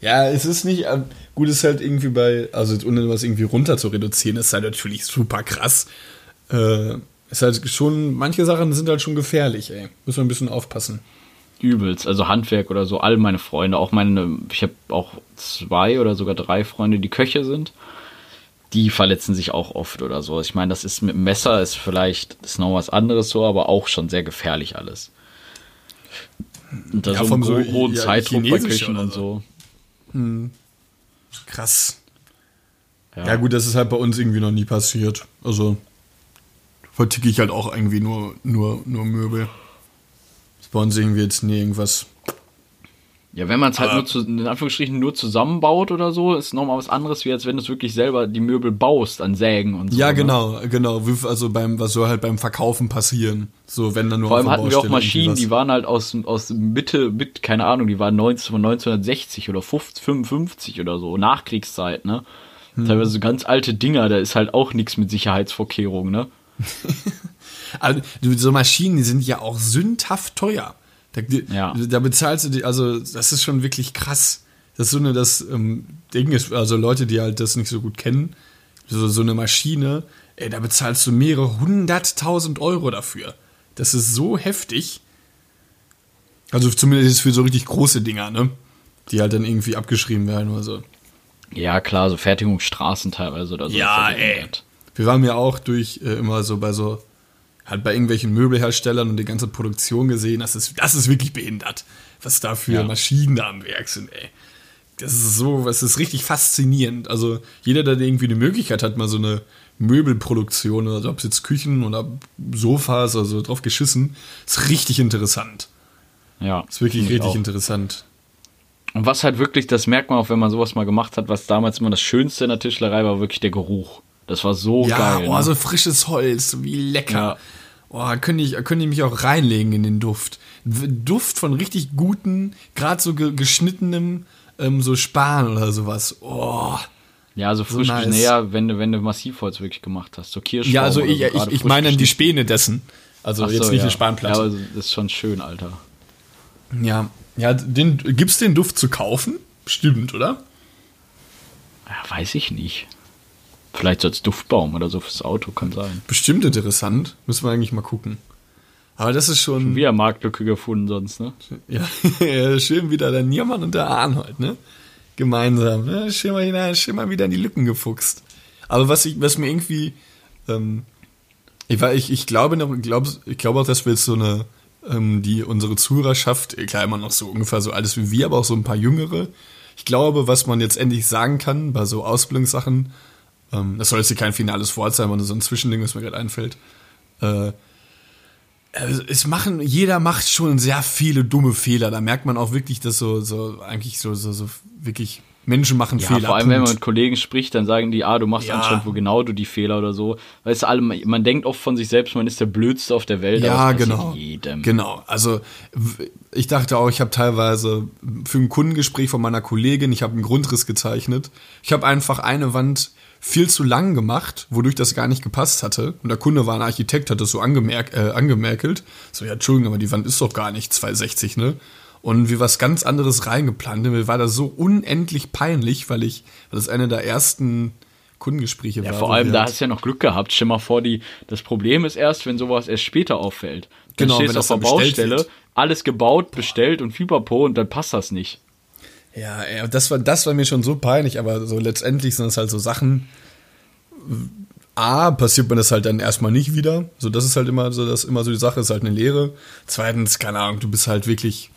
ja, es ist nicht, ähm, gut, es ist halt irgendwie bei, also ohne was irgendwie runter zu reduzieren, ist halt natürlich super krass. Äh, ist halt schon, manche Sachen sind halt schon gefährlich, ey. Muss man ein bisschen aufpassen. Übelst, also Handwerk oder so, all meine Freunde, auch meine, ich habe auch zwei oder sogar drei Freunde, die Köche sind. Die verletzen sich auch oft oder so. Ich meine, das ist mit dem Messer, ist vielleicht, ist noch was anderes so, aber auch schon sehr gefährlich alles. Und da ja, so einen so, hohen ja, Zeitdruck bei Köchen und so. Hm. Krass. Ja. ja, gut, das ist halt bei uns irgendwie noch nie passiert. Also, verticke ich halt auch irgendwie nur, nur, nur Möbel. Das bei uns irgendwie jetzt nie irgendwas. Ja, wenn man es halt nur zu, in Anführungsstrichen nur zusammenbaut oder so, ist nochmal was anderes, wie als wenn du es wirklich selber die Möbel baust an Sägen und so. Ja, genau, ne? genau. Also beim, was soll halt beim Verkaufen passieren? So, wenn dann nur Vor allem hatten wir auch Maschinen, die waren halt aus, aus Mitte, mit, keine Ahnung, die waren 19, von 1960 oder 50, 55 oder so, Nachkriegszeit, ne? Hm. Teilweise so ganz alte Dinger, da ist halt auch nichts mit Sicherheitsvorkehrungen, ne? also, so Maschinen, die sind ja auch sündhaft teuer. Da, ja. da bezahlst du die, also das ist schon wirklich krass. Das ist so eine, das ähm, Ding ist, also Leute, die halt das nicht so gut kennen, so, so eine Maschine, ey, da bezahlst du mehrere hunderttausend Euro dafür. Das ist so heftig. Also zumindest für so richtig große Dinger, ne? Die halt dann irgendwie abgeschrieben werden oder so. Ja, klar, so Fertigungsstraßen teilweise oder so. Ja, ey. Wir waren ja auch durch äh, immer so bei so halt bei irgendwelchen Möbelherstellern und die ganze Produktion gesehen, das ist, das ist wirklich behindert, was da für ja. Maschinen da am Werk sind, ey. Das ist so, das ist richtig faszinierend. Also jeder, der irgendwie eine Möglichkeit hat, mal so eine Möbelproduktion, also ob es jetzt Küchen oder Sofas, also drauf geschissen, ist richtig interessant. Ja. Ist wirklich richtig auch. interessant. Und was halt wirklich, das merkt man auch, wenn man sowas mal gemacht hat, was damals immer das Schönste in der Tischlerei war, wirklich der Geruch. Das war so ja, geil. Ja, oh, ne? so frisches Holz, wie lecker. Ja. Oh, könnte ich, könnte ich mich auch reinlegen in den Duft. Duft von richtig guten, gerade so geschnittenem, ähm, so Span oder sowas. Oh. Ja, so frisch so nice. näher, wenn du, wenn du Massivholz wirklich gemacht hast. So Kirschbaum Ja, also ich, so, ich, ich meine dann die Späne dessen. Also so, jetzt nicht ja. eine Spanplatte. Ja, aber das ist schon schön, Alter. Ja, ja, den, gibt's den Duft zu kaufen? Stimmt, oder? Ja, weiß ich nicht. Vielleicht so als Duftbaum oder so fürs Auto, kann sein. Bestimmt interessant. Müssen wir eigentlich mal gucken. Aber das ist schon. schon wieder Marktlücke gefunden sonst, ne? Ja, schön wieder der Niermann und der Arnold, ne? Gemeinsam, ne? Schön mal, hinein, schön mal wieder in die Lücken gefuchst. Aber was, ich, was mir irgendwie. Ähm, ich, ich, ich glaube noch, ich glaube, ich glaube auch, dass wir jetzt so eine, ähm, die unsere Zuhörerschaft, klar immer noch so ungefähr so alles wie wir, aber auch so ein paar Jüngere. Ich glaube, was man jetzt endlich sagen kann bei so Ausbildungssachen, ähm, das soll jetzt hier kein finales Wort sein, sondern so ein Zwischending, was mir gerade einfällt. Äh, es machen, jeder macht schon sehr viele dumme Fehler. Da merkt man auch wirklich, dass so, so eigentlich so, so, so wirklich Menschen machen ja, Fehler. Vor allem, Punkt. wenn man mit Kollegen spricht, dann sagen die, ah, du machst ja. anscheinend wo genau du die Fehler oder so. Weißt du, man denkt oft von sich selbst, man ist der Blödste auf der Welt. Ja, genau. Jedem. Genau. Also ich dachte auch, ich habe teilweise für ein Kundengespräch von meiner Kollegin, ich habe einen Grundriss gezeichnet. Ich habe einfach eine Wand viel zu lang gemacht, wodurch das gar nicht gepasst hatte. Und der Kunde war ein Architekt, hat das so angemerk äh, angemerkelt. So, ja, Entschuldigung, aber die Wand ist doch gar nicht 260, ne? und wie was ganz anderes reingeplant. Mir war das so unendlich peinlich, weil ich, weil das eine der ersten Kundengespräche Ja, war. vor allem, wir da halt- hast du ja noch Glück gehabt. Stell mal vor, die, das Problem ist erst, wenn sowas erst später auffällt. Dann Genau, stehst wenn du das auf der Baustelle, alles gebaut, bestellt und Fieberpo und dann passt das nicht. Ja, ja, das war, das war mir schon so peinlich, aber so letztendlich sind es halt so Sachen. A, passiert mir das halt dann erstmal nicht wieder. So, das ist halt immer so, das ist immer so die Sache, ist halt eine Lehre. Zweitens, keine Ahnung, du bist halt wirklich.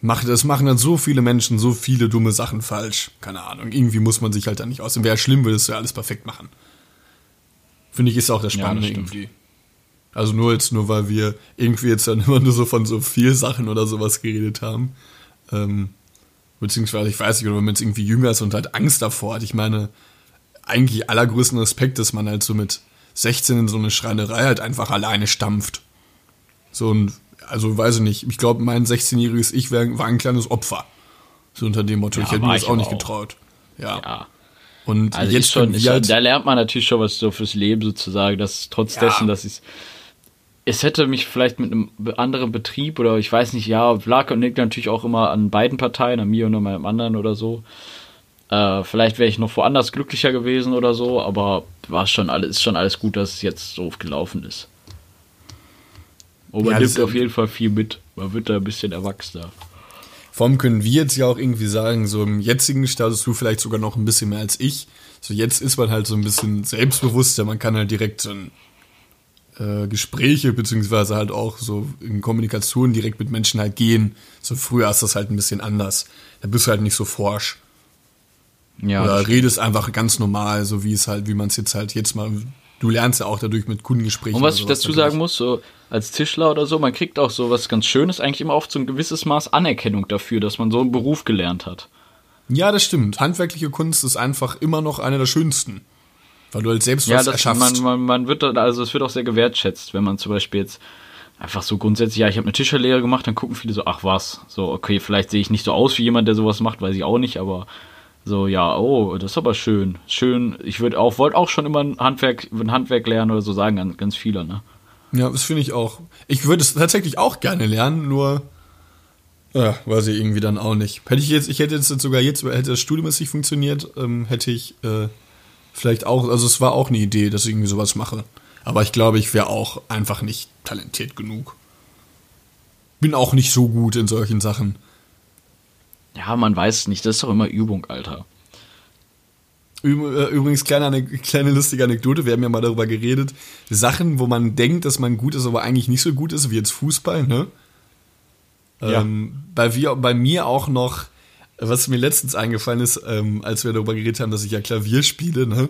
Mach, das machen dann so viele Menschen so viele dumme Sachen falsch. Keine Ahnung. Irgendwie muss man sich halt dann nicht aus. Wäre schlimm, würdest du ja alles perfekt machen. Finde ich, ist auch das Ja, Spannende das stimmt. irgendwie. Also nur jetzt, nur weil wir irgendwie jetzt dann immer nur so von so viel Sachen oder sowas geredet haben. Ähm, beziehungsweise, ich weiß nicht, oder wenn man jetzt irgendwie jünger ist und halt Angst davor hat. Ich meine, eigentlich allergrößten Respekt, dass man halt so mit 16 in so eine Schreinerei halt einfach alleine stampft. So ein, also weiß ich nicht, ich glaube, mein 16-jähriges Ich wär, war ein kleines Opfer. So unter dem Motto, Ja, ich hätte mir das auch nicht auch. getraut. Ja. Ja. Und Also jetzt schon, schon, halt, da lernt man natürlich schon was so fürs Leben sozusagen, dass trotz Ja. dessen, dass ich es hätte mich vielleicht mit einem anderen Betrieb oder ich weiß nicht, ja, lag und liegt natürlich auch immer an beiden Parteien, an mir und an meinem anderen oder so. Äh, vielleicht wäre ich noch woanders glücklicher gewesen oder so, aber war schon alles, ist schon alles gut, dass es jetzt so gelaufen ist. Und man Ja, nimmt auf jeden Fall viel mit. Man wird da ein bisschen erwachsener. Vor allem können wir jetzt ja auch irgendwie sagen, so im jetzigen Status, du vielleicht sogar noch ein bisschen mehr als ich. So jetzt ist man halt so ein bisschen selbstbewusster, man kann halt direkt so ein, äh, Gespräche beziehungsweise halt auch so in Kommunikation direkt mit Menschen halt gehen. So früher ist das halt ein bisschen anders. Da bist du halt nicht so forsch. Ja, Oder redest einfach ganz normal, so wie es halt, wie man es jetzt halt jetzt mal. Du lernst ja auch dadurch mit Kundengesprächen. Und was ich dazu sagen muss, so als Tischler oder so, man kriegt auch so was ganz Schönes, eigentlich immer oft so ein gewisses Maß Anerkennung dafür, dass man so einen Beruf gelernt hat. Ja, das stimmt. Handwerkliche Kunst ist einfach immer noch eine der schönsten. Weil du halt selbst Ja, was das, erschaffst. man, man, man wird da, also es wird auch sehr gewertschätzt, wenn man zum Beispiel jetzt einfach so grundsätzlich, ja, ich habe eine Tischlerlehre gemacht, dann gucken viele so, ach was, so, okay, vielleicht sehe ich nicht so aus wie jemand, der sowas macht, weiß ich auch nicht, aber so, ja, oh, das ist aber schön. Schön, ich würde auch, wollte auch schon immer ein Handwerk, ein Handwerk lernen oder so sagen, ganz, ganz viele, ne? Ja, das finde ich auch. Ich würde es tatsächlich auch gerne lernen, nur ja, weiß ich irgendwie dann auch nicht. Hätte ich jetzt, ich hätte jetzt sogar jetzt, hätte das Studium jetzt nicht funktioniert, ähm, hätte ich äh, vielleicht auch, also es war auch eine Idee, dass ich irgendwie sowas mache. Aber ich glaube, ich wäre auch einfach nicht talentiert genug. Bin auch nicht so gut in solchen Sachen. Ja, man weiß nicht, das ist doch immer Übung, Alter. Äh, Übrigens, kleine, kleine lustige Anekdote, wir haben ja mal darüber geredet. Sachen, wo man denkt, dass man gut ist, aber eigentlich nicht so gut ist, wie jetzt Fußball, ne? Ja. Ähm, bei, wir, bei mir auch noch, was mir letztens eingefallen ist, ähm, als wir darüber geredet haben, dass ich ja Klavier spiele, ne?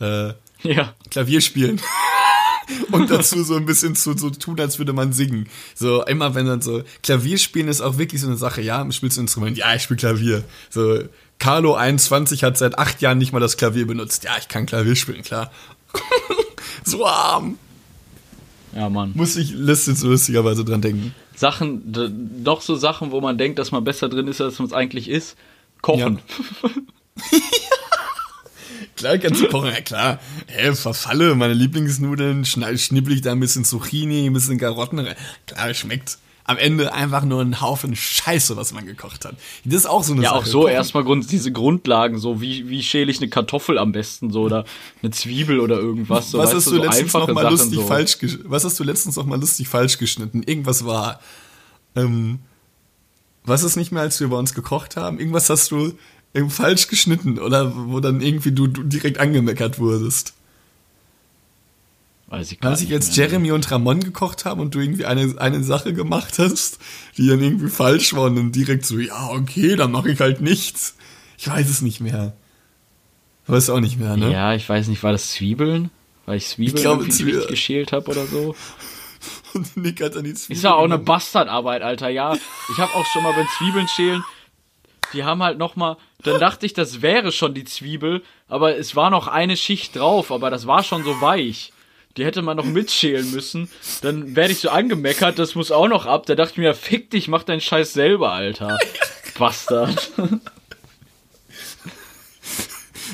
Äh, Ja. Klavier spielen. Und dazu so ein bisschen zu so tun, als würde man singen. So immer wenn dann so Klavier spielen ist auch wirklich so eine Sache. Ja, spielst du ein Instrument? Ja, ich spiele Klavier. So Carlo 21 hat seit acht Jahren nicht mal das Klavier benutzt. Ja, ich kann Klavier spielen, klar. so arm. Ja, Mann. Muss ich lässt jetzt so lustigerweise dran denken. Sachen, doch so Sachen, wo man denkt, dass man besser drin ist, als man es eigentlich ist. Kochen. Klar, kannst du kochen, ja klar. Hä, verfalle meine Lieblingsnudeln, schnippel ich da ein bisschen Zucchini, ein bisschen Karotten rein. Klar, schmeckt. Am Ende einfach nur ein Haufen Scheiße, was man gekocht hat. Das ist auch so eine Ja, Sache. auch so erstmal Grund, diese Grundlagen, so wie, wie schäle ich eine Kartoffel am besten, so oder eine Zwiebel oder irgendwas. So, was hast du, so letztens noch mal Sachen, lustig so. falsch Was hast du letztens noch mal lustig falsch geschnitten? Irgendwas war. Ähm, was ist nicht mehr, als wir bei uns gekocht haben? Irgendwas hast du ähm, falsch geschnitten oder wo dann irgendwie du, du direkt angemeckert wurdest. Weiß ich gar Als ich jetzt mehr. Jeremy und Ramon gekocht haben und du irgendwie eine, eine Sache gemacht hast, die dann irgendwie falsch war und dann direkt so, ja, okay, dann mache ich halt nichts. Ich weiß es nicht mehr. Weiß auch nicht mehr, ne? Ja, ich weiß nicht, war das Zwiebeln? Weil ich Zwiebeln Ich glaube, richtig geschält habe oder so. Und Nick hat dann die Zwiebeln Ist ja auch eine. Bastardarbeit, Alter, ja. Ich habe auch schon mal beim Zwiebeln schälen, die haben halt noch mal, dann dachte ich, das wäre schon die Zwiebel, aber es war noch eine Schicht drauf, aber das war schon so weich. Die hätte man noch mitschälen müssen. Dann werde ich so angemeckert, das muss auch noch ab. Da dachte ich mir, fick dich, mach deinen Scheiß selber, Alter. Bastard.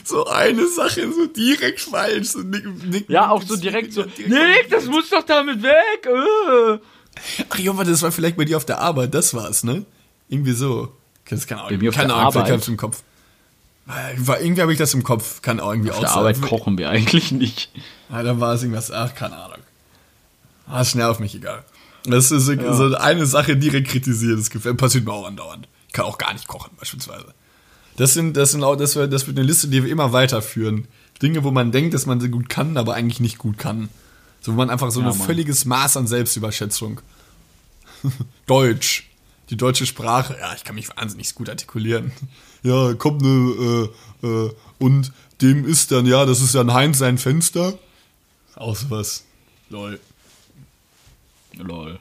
So eine Sache, so direkt falsch. So Nick, Nick, Ja, auch so direkt so, direkt Nick, das muss doch damit weg. Äh. Ach, Junge, das war vielleicht bei dir auf der Arbeit, das war's, ne? Irgendwie so. Das kann auch, Bei mir auf keine Ahnung, Arbeit. im Kopf. Irgendwie habe ich das im Kopf. Kann auch irgendwie Auf der. Arbeit kochen wir eigentlich nicht. Ja, da war es irgendwas, ach, keine Ahnung. Ah, ist schnell auf mich egal. Das ist so, eine Sache direkt kritisiert. Das gefällt, passiert mir auch andauernd. Ich kann auch gar nicht kochen, beispielsweise. Das sind, das sind auch, das wird, das wird eine Liste, die wir immer weiterführen. Dinge, wo man denkt, dass man sie gut kann, aber eigentlich nicht gut kann. So, wo man einfach so Ja, ein Mann. völliges Maß an Selbstüberschätzung. Deutsch. Die deutsche Sprache. Ja, ich kann mich wahnsinnig gut artikulieren. Ja, kommt ne, äh, äh, und dem ist dann, ja, das ist dann Heinz sein Fenster. Auch sowas. Lol. Lol.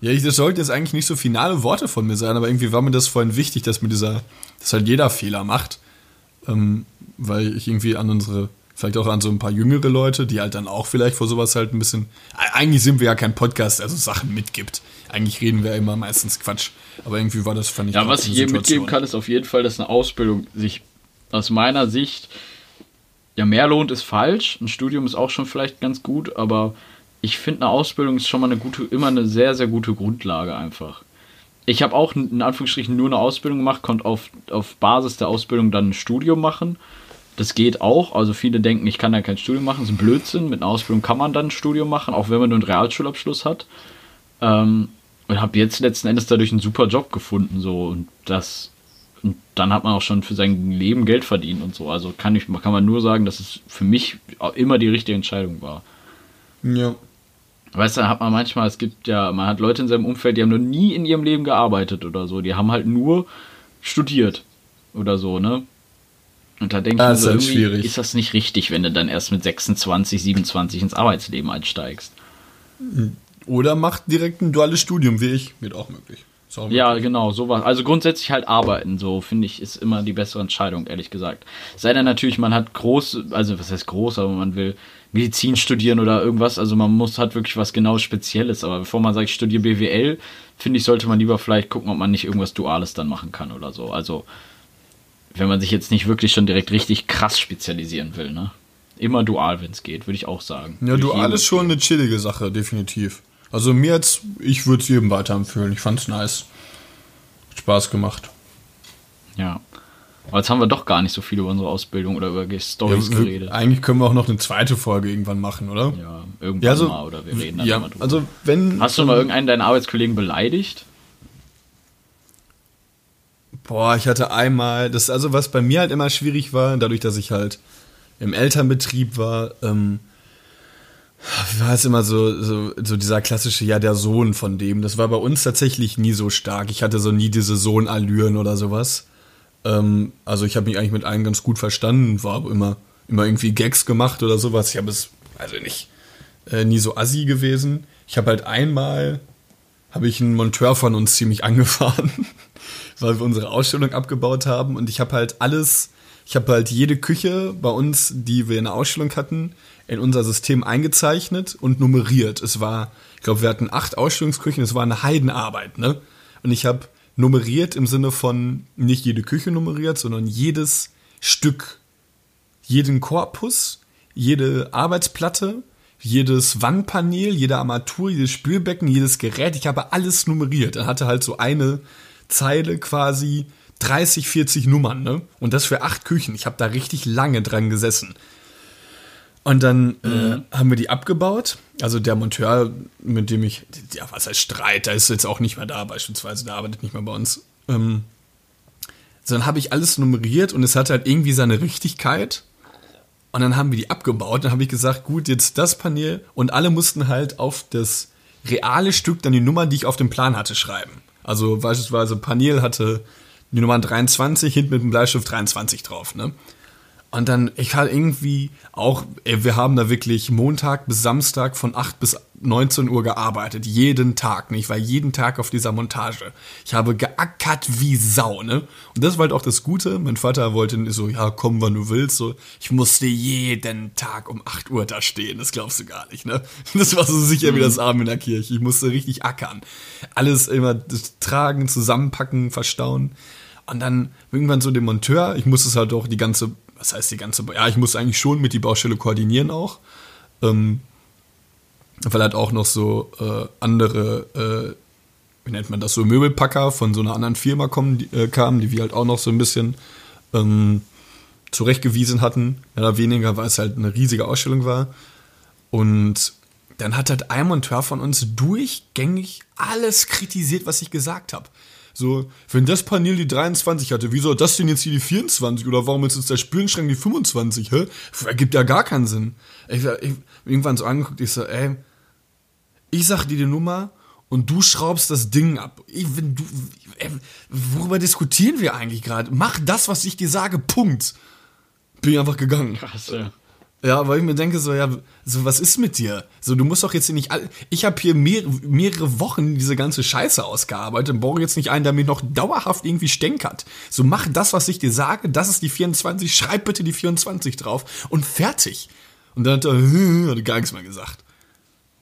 Ja, ich, das sollte jetzt eigentlich nicht so finale Worte von mir sein, aber irgendwie war mir das vorhin wichtig, dass mir dieser, dass halt jeder Fehler macht. Ähm, weil ich irgendwie an unsere, vielleicht auch an so ein paar jüngere Leute, die halt dann auch vielleicht vor sowas halt ein bisschen, eigentlich sind wir ja kein Podcast, der so Sachen mitgibt. Eigentlich reden wir ja immer meistens Quatsch. Aber irgendwie war das, fand ich, Ja, was ich jedem mitgeben kann, ist auf jeden Fall, dass eine Ausbildung sich aus meiner Sicht ja mehr lohnt, ist falsch. Ein Studium ist auch schon vielleicht ganz gut, aber ich finde, eine Ausbildung ist schon mal eine gute, immer eine sehr, sehr gute Grundlage einfach. Ich habe auch in Anführungsstrichen nur eine Ausbildung gemacht, konnte auf, auf Basis der Ausbildung dann ein Studium machen. Das geht auch. Also viele denken, ich kann da kein Studium machen. Das ist ein Blödsinn. Mit einer Ausbildung kann man dann ein Studium machen, auch wenn man nur einen Realschulabschluss hat. Ähm, und habe jetzt letzten Endes dadurch einen super Job gefunden. So. Und das und dann hat man auch schon für sein Leben Geld verdient und so. Also kann, ich, kann man nur sagen, dass es für mich auch immer die richtige Entscheidung war. Ja. Weißt du, hat man manchmal, es gibt ja, man hat Leute in seinem Umfeld, die haben noch nie in ihrem Leben gearbeitet oder so. Die haben halt nur studiert oder so, ne? Und da denke ich mir ist so, halt irgendwie schwierig. ist das nicht richtig, wenn du dann erst mit 26, 27 ins Arbeitsleben einsteigst. Oder macht direkt ein duales Studium, wie ich. Wird auch möglich. Ja, genau, sowas. Also grundsätzlich halt arbeiten, so finde ich, ist immer die bessere Entscheidung, ehrlich gesagt. Sei denn natürlich, man hat groß, also was heißt groß, aber man will Medizin studieren oder irgendwas, also man muss hat wirklich was genau Spezielles. Aber bevor man sagt, ich studiere BWL, finde ich, sollte man lieber vielleicht gucken, ob man nicht irgendwas Duales dann machen kann oder so. Also wenn man sich jetzt nicht wirklich schon direkt richtig krass spezialisieren will, ne? Immer dual, wenn es geht, würde ich auch sagen. Ja, Würde dual ist schon eine chillige Sache, definitiv. Also mir jetzt, ich würde es jedem weiterempfehlen. Ich fand's nice. Hat Spaß gemacht. Ja. Aber jetzt haben wir doch gar nicht so viel über unsere Ausbildung oder über Ja, Stories wir- geredet. eigentlich können wir auch noch eine zweite Folge irgendwann machen, oder? Ja, irgendwann Ja, also, mal oder wir reden dann ja, drüber. also wenn. Hast du mal irgendeinen deiner Arbeitskollegen beleidigt? Boah, ich hatte einmal, das also was bei mir halt immer schwierig war, dadurch, dass ich halt im Elternbetrieb war, ähm, war es immer so, so, so dieser klassische, ja, der Sohn von dem. Das war bei uns tatsächlich nie so stark. Ich hatte so nie diese Sohnallüren oder sowas. Ähm, also ich habe mich eigentlich mit allen ganz gut verstanden, war immer, immer irgendwie Gags gemacht oder sowas. Ich habe es, also nicht, äh, nie so assi gewesen. Ich habe halt einmal, habe ich einen Monteur von uns ziemlich angefahren, weil wir unsere Ausstellung abgebaut haben und ich habe halt alles, ich habe halt jede Küche bei uns, die wir in der Ausstellung hatten, in unser System eingezeichnet und nummeriert. Es war, ich glaube, wir hatten acht Ausstellungsküchen, es war eine Heidenarbeit, ne? Und ich habe nummeriert im Sinne von nicht jede Küche nummeriert, sondern jedes Stück, jeden Korpus, jede Arbeitsplatte, jedes Wandpanel, jede Armatur, jedes Spülbecken, jedes Gerät. Ich habe alles nummeriert. Er hatte halt so eine Zeile quasi 30, 40 Nummern, ne? Und das für acht Küchen. Ich habe da richtig lange dran gesessen. Und dann äh, haben wir die abgebaut. Also der Monteur, mit dem ich, ja, was heißt Streit, der ist jetzt auch nicht mehr da, beispielsweise, der arbeitet nicht mehr bei uns. Ähm, so, dann habe ich alles nummeriert und es hatte halt irgendwie seine Richtigkeit. Und dann haben wir die abgebaut. Dann habe ich gesagt, gut, jetzt das Panel. Und alle mussten halt auf das reale Stück dann die Nummer, die ich auf dem Plan hatte, schreiben. Also beispielsweise Panel hatte die Nummer 23, hinten mit dem Bleistift 23 drauf, ne? Und dann, ich hatte irgendwie auch, ey, wir haben da wirklich Montag bis Samstag von 8 bis 19 Uhr gearbeitet. Jeden Tag. Ne? Ich war jeden Tag auf dieser Montage. Ich habe geackert wie Sau, ne? Und das war halt auch das Gute. Mein Vater wollte so, ja, komm, wann du willst. So, ich musste jeden Tag um 8 Uhr da stehen. Das glaubst du gar nicht, ne? Das war so sicher wie das Abend in der Kirche. Ich musste richtig ackern. Alles immer tragen, zusammenpacken, verstauen. Und dann irgendwann so den Monteur, ich musste es halt auch die ganze, was heißt die ganze, ja, ich musste eigentlich schon mit die Baustelle koordinieren auch. Ähm, weil halt auch noch so äh, andere wie nennt man das, so Möbelpacker von so einer anderen Firma kommen, die, äh, kamen, die wir halt auch noch so ein bisschen ähm, zurechtgewiesen hatten, mehr oder weniger, weil es halt eine riesige Ausstellung war. Und dann hat halt ein Monteur von uns durchgängig alles kritisiert, was ich gesagt habe. So, wenn das Panel die 23 hatte, wieso das denn jetzt hier die 24? Oder warum ist jetzt der Spülenschrank die 25? Hä? Das ergibt ja gar keinen Sinn. Ich, ich irgendwann so angeguckt, ich so, ey, ich sag dir die Nummer und du schraubst das Ding ab. Ich, wenn du, ey, worüber diskutieren wir eigentlich gerade? Mach das, was ich dir sage, Punkt. Bin ich einfach gegangen. Krass, ja. Ja, weil ich mir denke, so, ja, so, was ist mit dir? So, du musst doch jetzt hier nicht all, Ich habe hier mehr, mehrere Wochen diese ganze Scheiße ausgearbeitet und brauche jetzt nicht einen, der mir noch dauerhaft irgendwie stänkert. So, mach das, was ich dir sage, das ist die 24, schreib bitte die 24 drauf und fertig. Und dann hat er, hat er gar nichts mehr gesagt.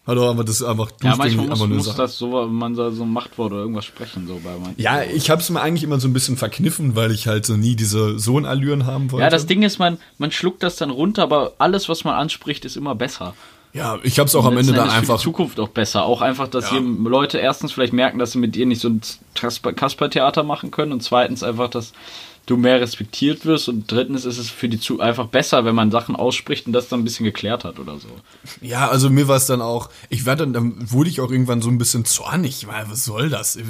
Er aber das einfach Ja, durchgängig manchmal muss, muss gesagt. das so, man soll so ein Machtwort oder irgendwas sprechen, so bei manchen. Ja, ich hab's mir eigentlich immer so ein bisschen verkniffen, weil ich halt so nie diese Sohnallüren haben wollte. Ja, das Ding ist, man, man schluckt das dann runter, aber alles, was man anspricht, ist immer besser. Ja, ich hab's auch am Ende dann Endes für einfach. die Zukunft auch besser. Auch einfach, dass Ja. hier Leute erstens vielleicht merken, dass sie mit dir nicht so ein Kasper- Kasper-Theater machen können und zweitens einfach, dass du mehr respektiert wirst und drittens ist es für die zu einfach besser, wenn man Sachen ausspricht und das dann ein bisschen geklärt hat oder so. Ja, also mir war es dann auch, ich war dann, dann wurde ich auch irgendwann so ein bisschen zornig, weil was soll das? Ich,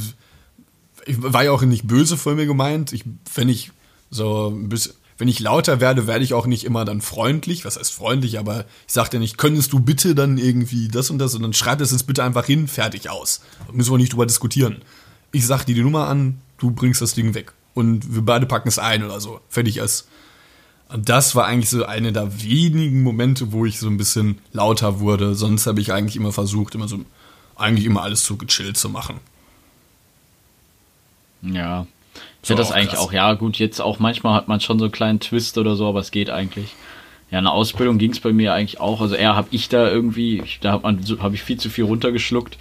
ich war ja auch nicht böse von mir gemeint. Ich, wenn ich so ein bisschen, wenn ich lauter werde, werde ich auch nicht immer dann freundlich. Was heißt freundlich? Aber ich sagte nicht, könntest du bitte dann irgendwie das und das und dann schreib das jetzt bitte einfach hin, fertig aus. Müssen wir nicht drüber diskutieren. Ich sag dir die Nummer an, du bringst das Ding weg. Und wir beide packen es ein oder so. Fertig ist. Und das war eigentlich so eine der wenigen Momente, wo ich so ein bisschen lauter wurde. Sonst habe ich eigentlich immer versucht, immer so, eigentlich immer alles so gechillt zu machen. Ja. Ich finde das eigentlich krass. auch, ja gut, jetzt auch manchmal hat man schon so einen kleinen Twist oder so, aber es geht eigentlich. Ja, eine Ausbildung ging es bei mir eigentlich auch. Also eher habe ich da irgendwie, ich, da habe hab ich viel zu viel runtergeschluckt.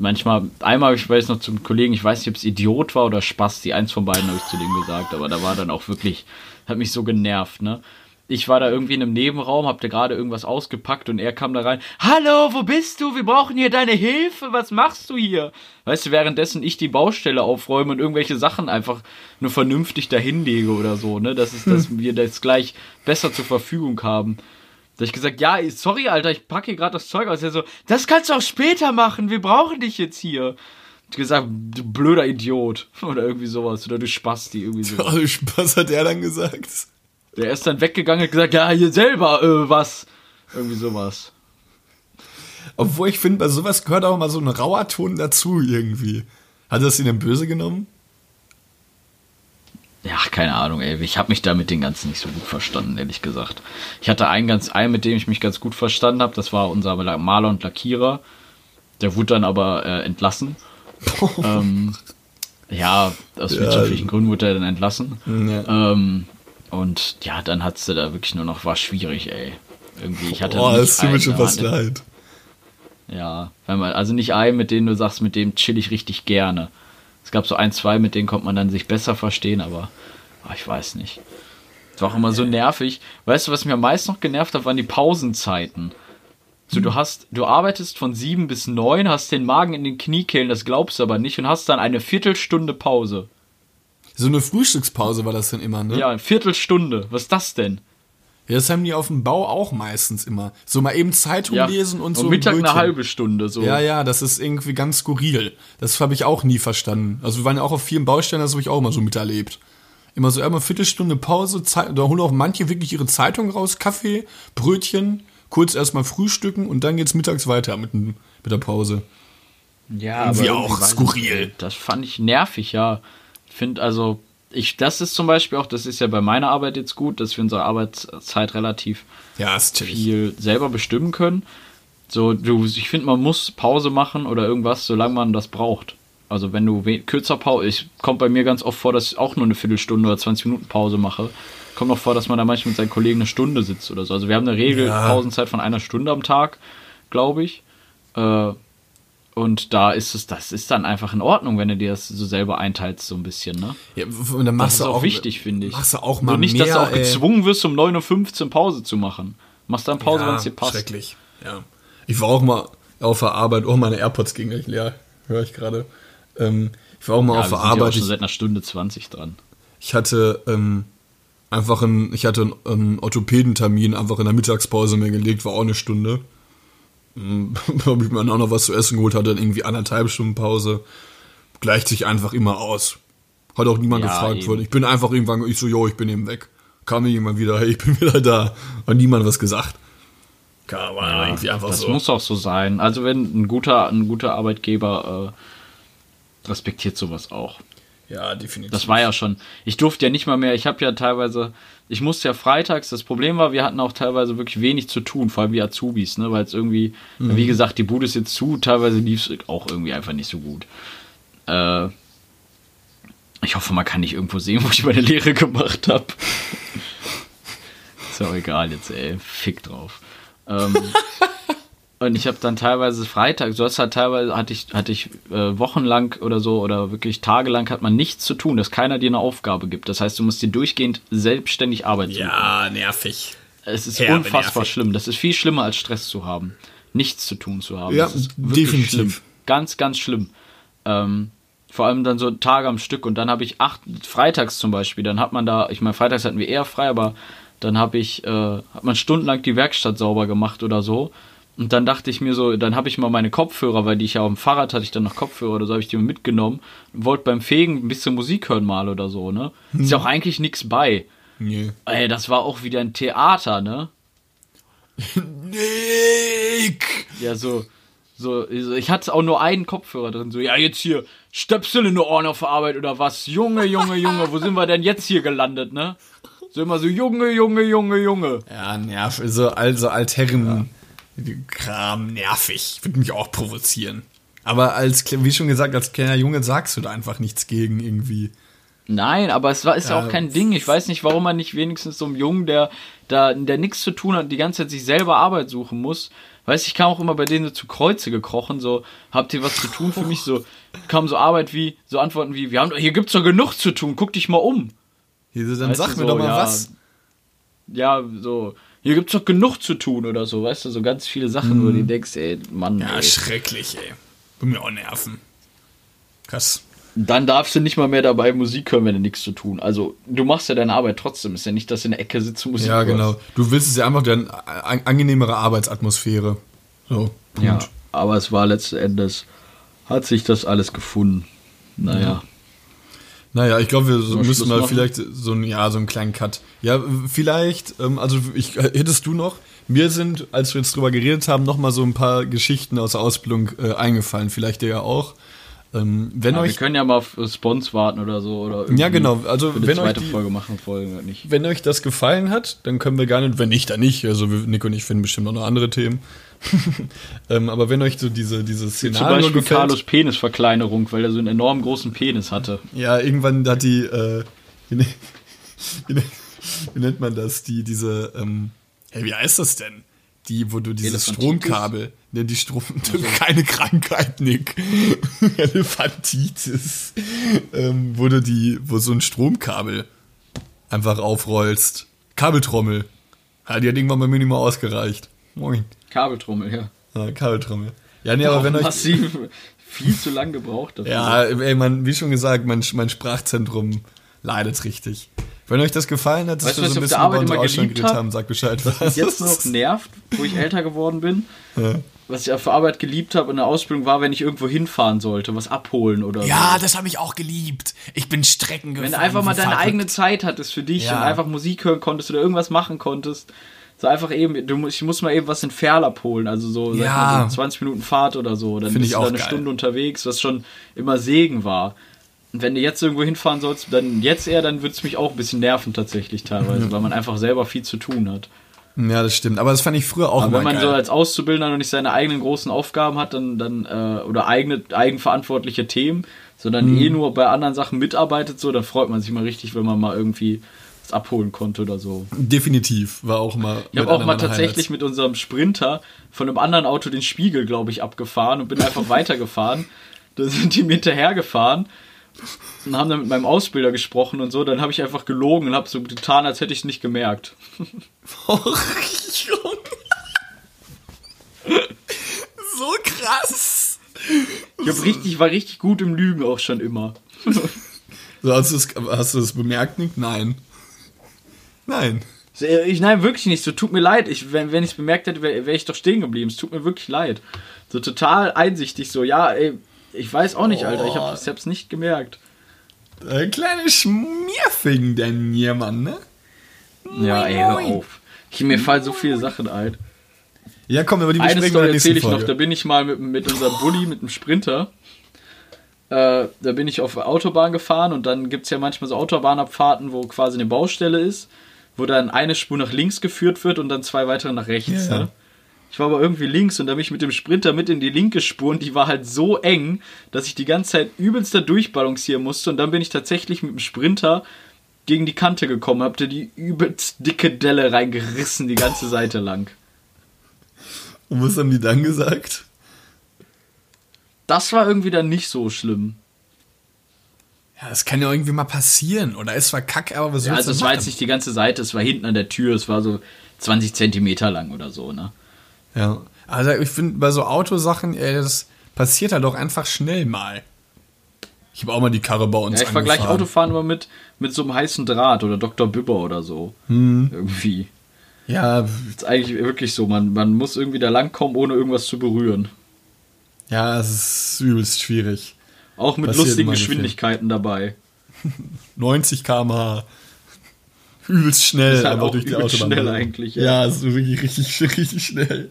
Manchmal, einmal, ich weiß noch zum Kollegen, ich weiß nicht, ob es Idiot war oder Spaß, die eins von beiden habe ich zu dem gesagt, aber da war dann auch wirklich, hat mich so genervt, ne? Ich war da irgendwie in einem Nebenraum, hab da gerade irgendwas ausgepackt und er kam da rein. Hallo, wo bist du? Wir brauchen hier deine Hilfe. Was machst du hier? Weißt du, währenddessen ich die Baustelle aufräume und irgendwelche Sachen einfach nur vernünftig dahinlege oder so, ne? Das ist, dass wir das gleich besser zur Verfügung haben. Da ich gesagt, ja, sorry, Alter, ich packe hier gerade das Zeug aus. Er so, das kannst du auch später machen. Wir brauchen dich jetzt hier. Ich gesagt, du blöder Idiot. Oder irgendwie sowas. Oder du Spasti, irgendwie so. Also Spaß hat er dann gesagt. Der ist dann weggegangen und hat gesagt, ja, hier selber, äh, was. Irgendwie sowas. Obwohl ich finde, bei sowas gehört auch mal so ein rauer Ton dazu irgendwie. Hat das ihn denn böse genommen? Ja, keine Ahnung, ey. Ich habe mich da mit den ganzen nicht so gut verstanden, ehrlich gesagt. Ich hatte einen ganz einen, mit dem ich mich ganz gut verstanden habe. Das war unser Maler und Lackierer. Der wurde dann aber äh, entlassen. ähm, ja, aus Ja. wirtschaftlichen Gründen wurde er dann entlassen. Ja. Ähm, und ja, dann hat's da wirklich nur noch, war schwierig, ey. Irgendwie, ich hatte Boah, das tut mir schon fast leid. Ja, wenn man, also nicht einen, mit denen du sagst, mit dem chill ich richtig gerne. Es gab so ein, zwei, mit denen konnte man dann sich besser verstehen, aber ah, ich weiß nicht. Es war auch immer so nervig. Weißt du, was mich am meisten noch genervt hat, waren die Pausenzeiten. So, du hast, du arbeitest von sieben bis neun, hast den Magen in den Kniekehlen, das glaubst du aber nicht, und hast dann eine Viertelstunde Pause. So eine Frühstückspause war das dann immer, ne? Ja, eine Viertelstunde. Was ist das denn? Ja, das haben die auf dem Bau auch meistens immer. So mal eben Zeitung Ja, lesen und so. Und Mittag Brötchen. eine halbe Stunde, so. Ja, ja, das ist irgendwie ganz skurril. Das habe ich auch nie verstanden. Also wir waren ja auch auf vielen Baustellen, das habe ich auch immer so miterlebt. Immer so einmal Viertelstunde Pause, Zeit, da holen auch manche wirklich ihre Zeitung raus, Kaffee, Brötchen, kurz erstmal frühstücken und dann geht's mittags weiter mit, mit der Pause. Ja, Irgendwie aber auch irgendwie weiß skurril. Das fand ich nervig, ja. Ich finde also, ich, das ist zum Beispiel auch, das ist ja bei meiner Arbeit jetzt gut, dass wir unsere Arbeitszeit relativ Ja, viel selber bestimmen können. So, du, ich finde, man muss Pause machen oder irgendwas, solange man das braucht. Also wenn du kürzer Pause, ich kommt bei mir ganz oft vor, dass ich auch nur eine Viertelstunde oder 20 Minuten Pause mache. Kommt noch vor, dass man da manchmal mit seinen Kollegen eine Stunde sitzt oder so. Also wir haben eine Regel Ja. Pausenzeit von einer Stunde am Tag, glaube ich. Äh, und da ist es, das ist dann einfach in Ordnung, wenn du dir das so selber einteilst, so ein bisschen, ne? Ja, und dann Das machst ist du auch, auch wichtig, finde ich. Machst du auch mal nicht, mehr, dass du auch ey. gezwungen wirst, um 9.15 Uhr Pause zu machen. Machst dann Pause, wenn es dir passt. Schrecklich. Ja. Ich war auch mal auf der Arbeit, oh, meine AirPods gingen gleich leer, höre ich gerade. Ähm, ich war auch mal Ja, auf der sind ja auch Arbeit. schon Ich, seit einer Stunde 20 dran. ich hatte ähm, einfach einen, ich hatte einen, einen Orthopädentermin einfach in der Mittagspause mir gelegt, war auch eine Stunde. Habe ich mir dann auch noch was zu essen geholt, hatte dann irgendwie anderthalb Stunden Pause. Gleicht sich einfach immer aus. Hat auch niemand Ja, gefragt worden. Ich bin einfach irgendwann, ich so, jo, ich bin eben weg. Kam mir jemand wieder, hey, ich bin wieder da. Hat niemand was gesagt. War Ja, irgendwie einfach das so. muss auch so sein. Also wenn ein guter, ein guter Arbeitgeber äh, respektiert sowas auch. ja, definitiv. Das war ja schon. Ich durfte ja nicht mal mehr. Ich habe ja teilweise. Ich musste ja freitags. Das Problem war, wir hatten auch teilweise wirklich wenig zu tun, vor allem wie Azubis, ne? Weil es irgendwie, wie gesagt, die Bude ist jetzt zu. Teilweise lief es auch irgendwie einfach nicht so gut. Äh, ich hoffe, man kann nicht irgendwo sehen, wo ich meine Lehre gemacht habe. ist ja auch egal jetzt, ey. Fick drauf. Ähm, und ich habe dann teilweise Freitag, so hast halt teilweise hatte ich, hatte ich äh, wochenlang oder so oder wirklich tagelang hat man nichts zu tun, dass keiner dir eine Aufgabe gibt. Das heißt, du musst dir durchgehend selbstständig Arbeit suchen. ja, nervig. Es ist herbe unfassbar nervig. schlimm. Das ist viel schlimmer als Stress zu haben. Nichts zu tun zu haben. Ja, das ist wirklich definitiv. schlimm. Ganz, ganz schlimm. Ähm, vor allem dann so Tage am Stück und dann habe ich acht, freitags zum Beispiel, dann hat man da, ich meine, freitags hatten wir eher frei, aber dann habe ich, äh, hat man stundenlang die Werkstatt sauber gemacht oder so. Und dann dachte ich mir so, dann habe ich mal meine Kopfhörer, weil die ich ja auf dem Fahrrad hatte ich dann noch Kopfhörer oder so, habe ich die mal mitgenommen und wollte beim Fegen ein bisschen Musik hören mal oder so, ne? Ist ja auch eigentlich nichts bei. Nee. Ey, das war auch wieder ein Theater, ne? Nick! Ja, so, so, ich hatte auch nur einen Kopfhörer drin, so, ja, jetzt hier, Stöpsel in den Ohren auf der Arbeit oder was? Junge, Junge, Junge, wo sind wir denn jetzt hier gelandet, ne? So immer so, Junge, Junge, Junge, Junge. Ja, nerv, so, also Altherren Kram nervig. Würde mich auch provozieren. Aber als, wie schon gesagt, als kleiner Junge sagst du da einfach nichts gegen irgendwie. Nein, aber es war, ist ja auch kein Ding. Ich weiß nicht, warum man nicht wenigstens so einem Jungen, der da, der nichts zu tun hat, die ganze Zeit sich selber Arbeit suchen muss. Weißt du, ich kam auch immer bei denen so zu Kreuze gekrochen, so, habt ihr was zu tun für mich? So, kam so Arbeit wie, so Antworten wie, wir haben, hier gibt's doch genug zu tun, guck dich mal um. Hier, dann Weißt sag mir so, doch mal ja, was. Ja, so, hier gibt's doch genug zu tun oder so, weißt du, so ganz viele Sachen, wo du denkst, ey, Mann, Mhm. Ja, ey. schrecklich, ey. Will mir auch nerven. Krass. Dann darfst du nicht mal mehr dabei Musik hören, wenn du nichts zu tun. Also, du machst ja deine Arbeit trotzdem. Ist ja nicht, dass du in der Ecke sitzt und Musik Ja, hörst. genau. Du willst es ja einfach eine an- angenehmere Arbeitsatmosphäre. So, Punkt. Ja, aber es war letzten Endes, hat sich das alles gefunden. Naja. Naja, ich glaube, wir so wir müssen mal machen? vielleicht so einen, ja, so einen kleinen Cut. Ja, vielleicht, ähm, also ich, hättest du noch, mir sind, als wir jetzt drüber geredet haben, noch mal so ein paar Geschichten aus der Ausbildung äh, eingefallen. Vielleicht dir ja auch. Ähm, wenn Ja, wir euch, können ja mal auf Spons warten oder so. Oder Ja, genau. Also, wenn euch die- Folge machen, Folgen oder nicht. wenn euch das gefallen hat, dann können wir gerne, wenn nicht, dann nicht. Also wir- Nico und ich finden bestimmt noch andere Themen. ähm, aber wenn euch so diese, diese Zum Szenario Beispiel gefällt, Carlos Penisverkleinerung, weil er so einen enorm großen Penis hatte. Ja, irgendwann hat die, äh, wie, ne- wie, ne- wie nennt man das? Die, diese, ähm, hey, wie heißt das denn? Die, wo du dieses? Stromkabel, ne, die Strom, keine Krankheit, Nick. Elefantitis. Ähm, wo du die, wo so ein Stromkabel einfach aufrollst. Kabeltrommel. Ja, die hat irgendwann bei mir nicht mal ausgereicht. Moin. Kabeltrommel, ja. Ja, Kabeltrommel. Ja, nee, aber wenn euch, Massiv, viel zu lang gebraucht dafür. ja, ey, man, wie schon gesagt, mein, mein Sprachzentrum leidet richtig. Wenn euch das gefallen hat, dass Weißt wir was so ein bisschen der Arbeit über unsere Ausstellung geliebt geredet hab? haben, sagt Bescheid. Was was jetzt noch nervt, wo ich älter geworden bin, was ich auf der Arbeit geliebt habe in der Ausbildung war, wenn ich irgendwo hinfahren sollte, was abholen oder so. Ja, das habe ich auch geliebt. Ich bin Strecken gefahren. Wenn du einfach mal deine verrückt. eigene Zeit hattest für dich Ja. und einfach Musik hören konntest oder irgendwas machen konntest. So einfach eben, du, ich muss mal eben was in Ferl abholen, also so, Ja. mal, so 20 Minuten Fahrt oder so. Dann Find bist ich du auch da eine geil. Stunde unterwegs, was schon immer Segen war. Und wenn du jetzt irgendwo hinfahren sollst, dann jetzt eher, dann würde es mich auch ein bisschen nerven tatsächlich teilweise, weil man einfach selber viel zu tun hat. Ja, das stimmt. Aber das fand ich früher auch Aber immer wenn man geil. so als Auszubildender noch nicht seine eigenen großen Aufgaben hat, dann, dann äh, oder eigene eigenverantwortliche Themen, sondern Mhm. eh nur bei anderen Sachen mitarbeitet, so, dann freut man sich mal richtig, wenn man mal irgendwie was abholen konnte oder so. Definitiv. War auch mal. Ich habe auch mal tatsächlich mit unserem Sprinter von einem anderen Auto den Spiegel, glaube ich, abgefahren und bin einfach weitergefahren. Da sind die mir hinterhergefahren und haben dann mit meinem Ausbilder gesprochen und so. Dann habe ich einfach gelogen und habe so getan, als hätte ich es nicht gemerkt. Och, Junge. so krass. Ich hab richtig, war richtig gut im Lügen auch schon immer. So, hast, du es, hast du das bemerkt, Nick? Nein. Nein. Ich, nein, wirklich nicht. So tut mir leid. Ich, wenn wenn ich es bemerkt hätte, wäre wär ich doch stehen geblieben. Es tut mir wirklich leid. So total einsichtig. So, ja, ey, ich weiß auch nicht, Alter. Ich, hab, ich hab's nicht gemerkt. Ein kleines Schmierfing, denn jemand, ne? Ja, ey, hör auf. Ich, mir fallen so viele Sachen ein. Ja, komm, aber die Eine Story der erzähle ich noch. Folge. Da bin ich mal mit, mit unserem Bulli, mit einem Sprinter. Äh, da bin ich auf der Autobahn gefahren und dann gibt es ja manchmal so Autobahnabfahrten, wo quasi eine Baustelle ist, wo dann eine Spur nach links geführt wird und dann zwei weitere nach rechts. Ja. Ne? Ich war aber irgendwie links und da bin ich mit dem Sprinter mit in die linke Spur und die war halt so eng, dass ich die ganze Zeit übelst da durchbalancieren musste und dann bin ich tatsächlich mit dem Sprinter gegen die Kante gekommen, hab da die übelst dicke Delle reingerissen, die ganze Seite lang. Und was haben die dann gesagt? Das war irgendwie dann nicht so schlimm. Ja, das kann ja irgendwie mal passieren. Oder es war kacke, aber was Ja, also es war jetzt nicht die ganze Seite, es war hinten an der Tür, es war so 20 Zentimeter lang oder so, ne? Ja. Also ich finde, bei so Autosachen, ey, das passiert halt auch einfach schnell mal. Ich habe auch mal die Karre bei uns Ja, ich vergleiche. Autofahren immer mit, mit so einem heißen Draht oder Dr. Bibber oder so. Irgendwie. Ja, Das ist eigentlich wirklich so, man, man muss irgendwie da langkommen, ohne irgendwas zu berühren. ja, es ist übelst schwierig. Auch mit Passiert lustigen. Geschwindigkeiten dabei. 90 km/h. Übelst schnell, Ist halt einfach auch durch die Autobahn. schnell eigentlich, ja. Ja, ist wirklich richtig, richtig schnell.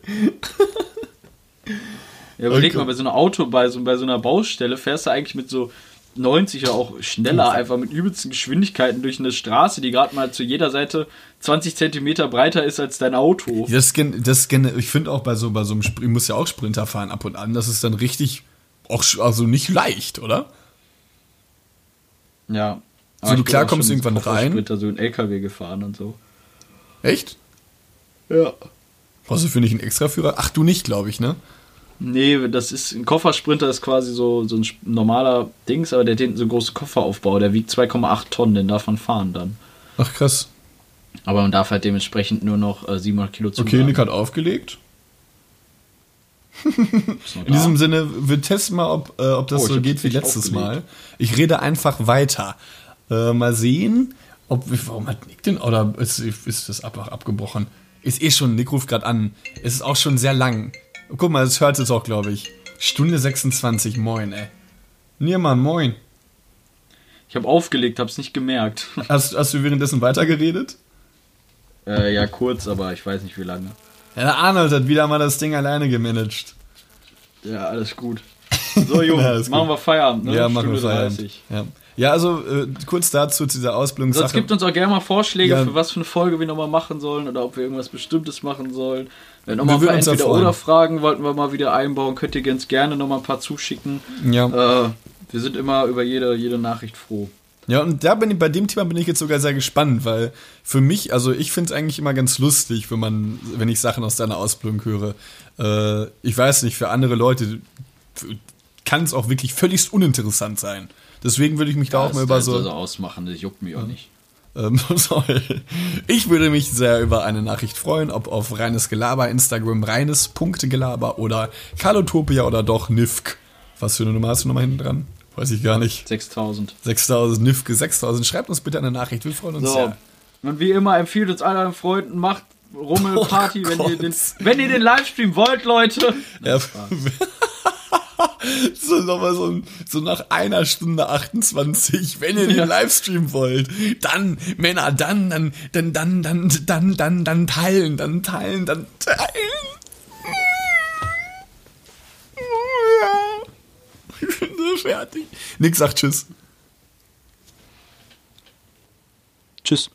Ja, überleg Okay. mal, bei so einer Auto, bei so, bei so einer Baustelle fährst du eigentlich mit so 90 oder auch schneller, einfach mit übelsten Geschwindigkeiten durch eine Straße, die gerade mal zu jeder Seite 20 Zentimeter breiter ist als dein Auto. Das, das, ich finde auch bei so, bei so einem Spr ich muss ja auch Sprinter fahren ab und an, das ist dann richtig, auch, also nicht leicht, oder? Ja. So, du ich bin klar kommst irgendwann rein? Sprinter, so ein LKW gefahren und so. Echt? Ja. Brauchst du für nicht einen Extraführer? Ach, du nicht, glaube ich, ne? Nee, das ist ein Koffersprinter ist quasi so, so ein normaler Dings, aber der hat hinten so einen großen Kofferaufbau, der wiegt 2,8 Tonnen, den darf man fahren dann. Ach, krass. Aber man darf halt dementsprechend nur noch äh, 700 Kilo zu Okay, Nick hat aufgelegt. In diesem Sinne, wir testen mal, ob, äh, ob das Oh, so geht wie letztes. Mal. Ich rede einfach weiter. Äh, mal sehen, ob warum hat Nick denn oder ist, ist das ab, abgebrochen? Ist eh schon, Nick ruft gerade an. Es ist auch schon sehr lang. Guck mal, das hört es auch, glaube ich. Stunde 26, moin, ey. Niermann, moin. Ich habe aufgelegt, hab's nicht gemerkt. Hast, hast du währenddessen weitergeredet? äh, ja, kurz, aber ich weiß nicht wie lange. Ja, Arnold hat wieder mal das Ding alleine gemanagt. Ja, alles gut. So, Jungs, Ja, machen gut. wir Feierabend, ne? Ja, machen wir Feierabend. 30. Ja. ja, also äh, kurz dazu zu dieser Ausbildungssache. Sonst gibt uns auch gerne mal Vorschläge, Ja. für was für eine Folge wir nochmal machen sollen oder ob wir irgendwas Bestimmtes machen sollen. Wenn Wir nochmal da entweder oder Fragen wollten wir mal wieder einbauen, könnt ihr ganz gerne nochmal ein paar zuschicken. ja. Äh, wir sind immer über jede, jede Nachricht froh. Ja, und da bin ich, bei dem Thema bin ich jetzt sogar sehr gespannt, weil für mich, also ich finde es eigentlich immer ganz lustig, wenn man, wenn ich Sachen aus deiner Ausbildung höre. Äh, ich weiß nicht, für andere Leute kann es auch wirklich völligst uninteressant sein. Deswegen würde ich mich da auch mal über das so. soll so ausmachen, das juckt mich auch nicht. Ähm. Ich würde mich sehr über eine Nachricht freuen, ob auf reines Gelaber, Instagram reines Punktegelaber oder Kalotopia oder doch Nifk. Was für eine Nummer hast du nochmal hinten dran? Weiß ich gar nicht. 6000. 6000, Nifke 6000. Schreibt uns bitte eine Nachricht, wir freuen uns So. sehr. Und wie immer empfiehlt uns allen Freunden, macht Rummelparty, Oh wenn, ihr den, wenn ihr den Livestream wollt, Leute. Ja. so nochmal so, so nach einer Stunde 28, wenn ihr den Ja. Livestream wollt, dann, Männer, dann, dann, dann, dann, dann, dann, dann, dann teilen, dann teilen, dann teilen. Ich bin so fertig. Nick sagt Tschüss. Tschüss.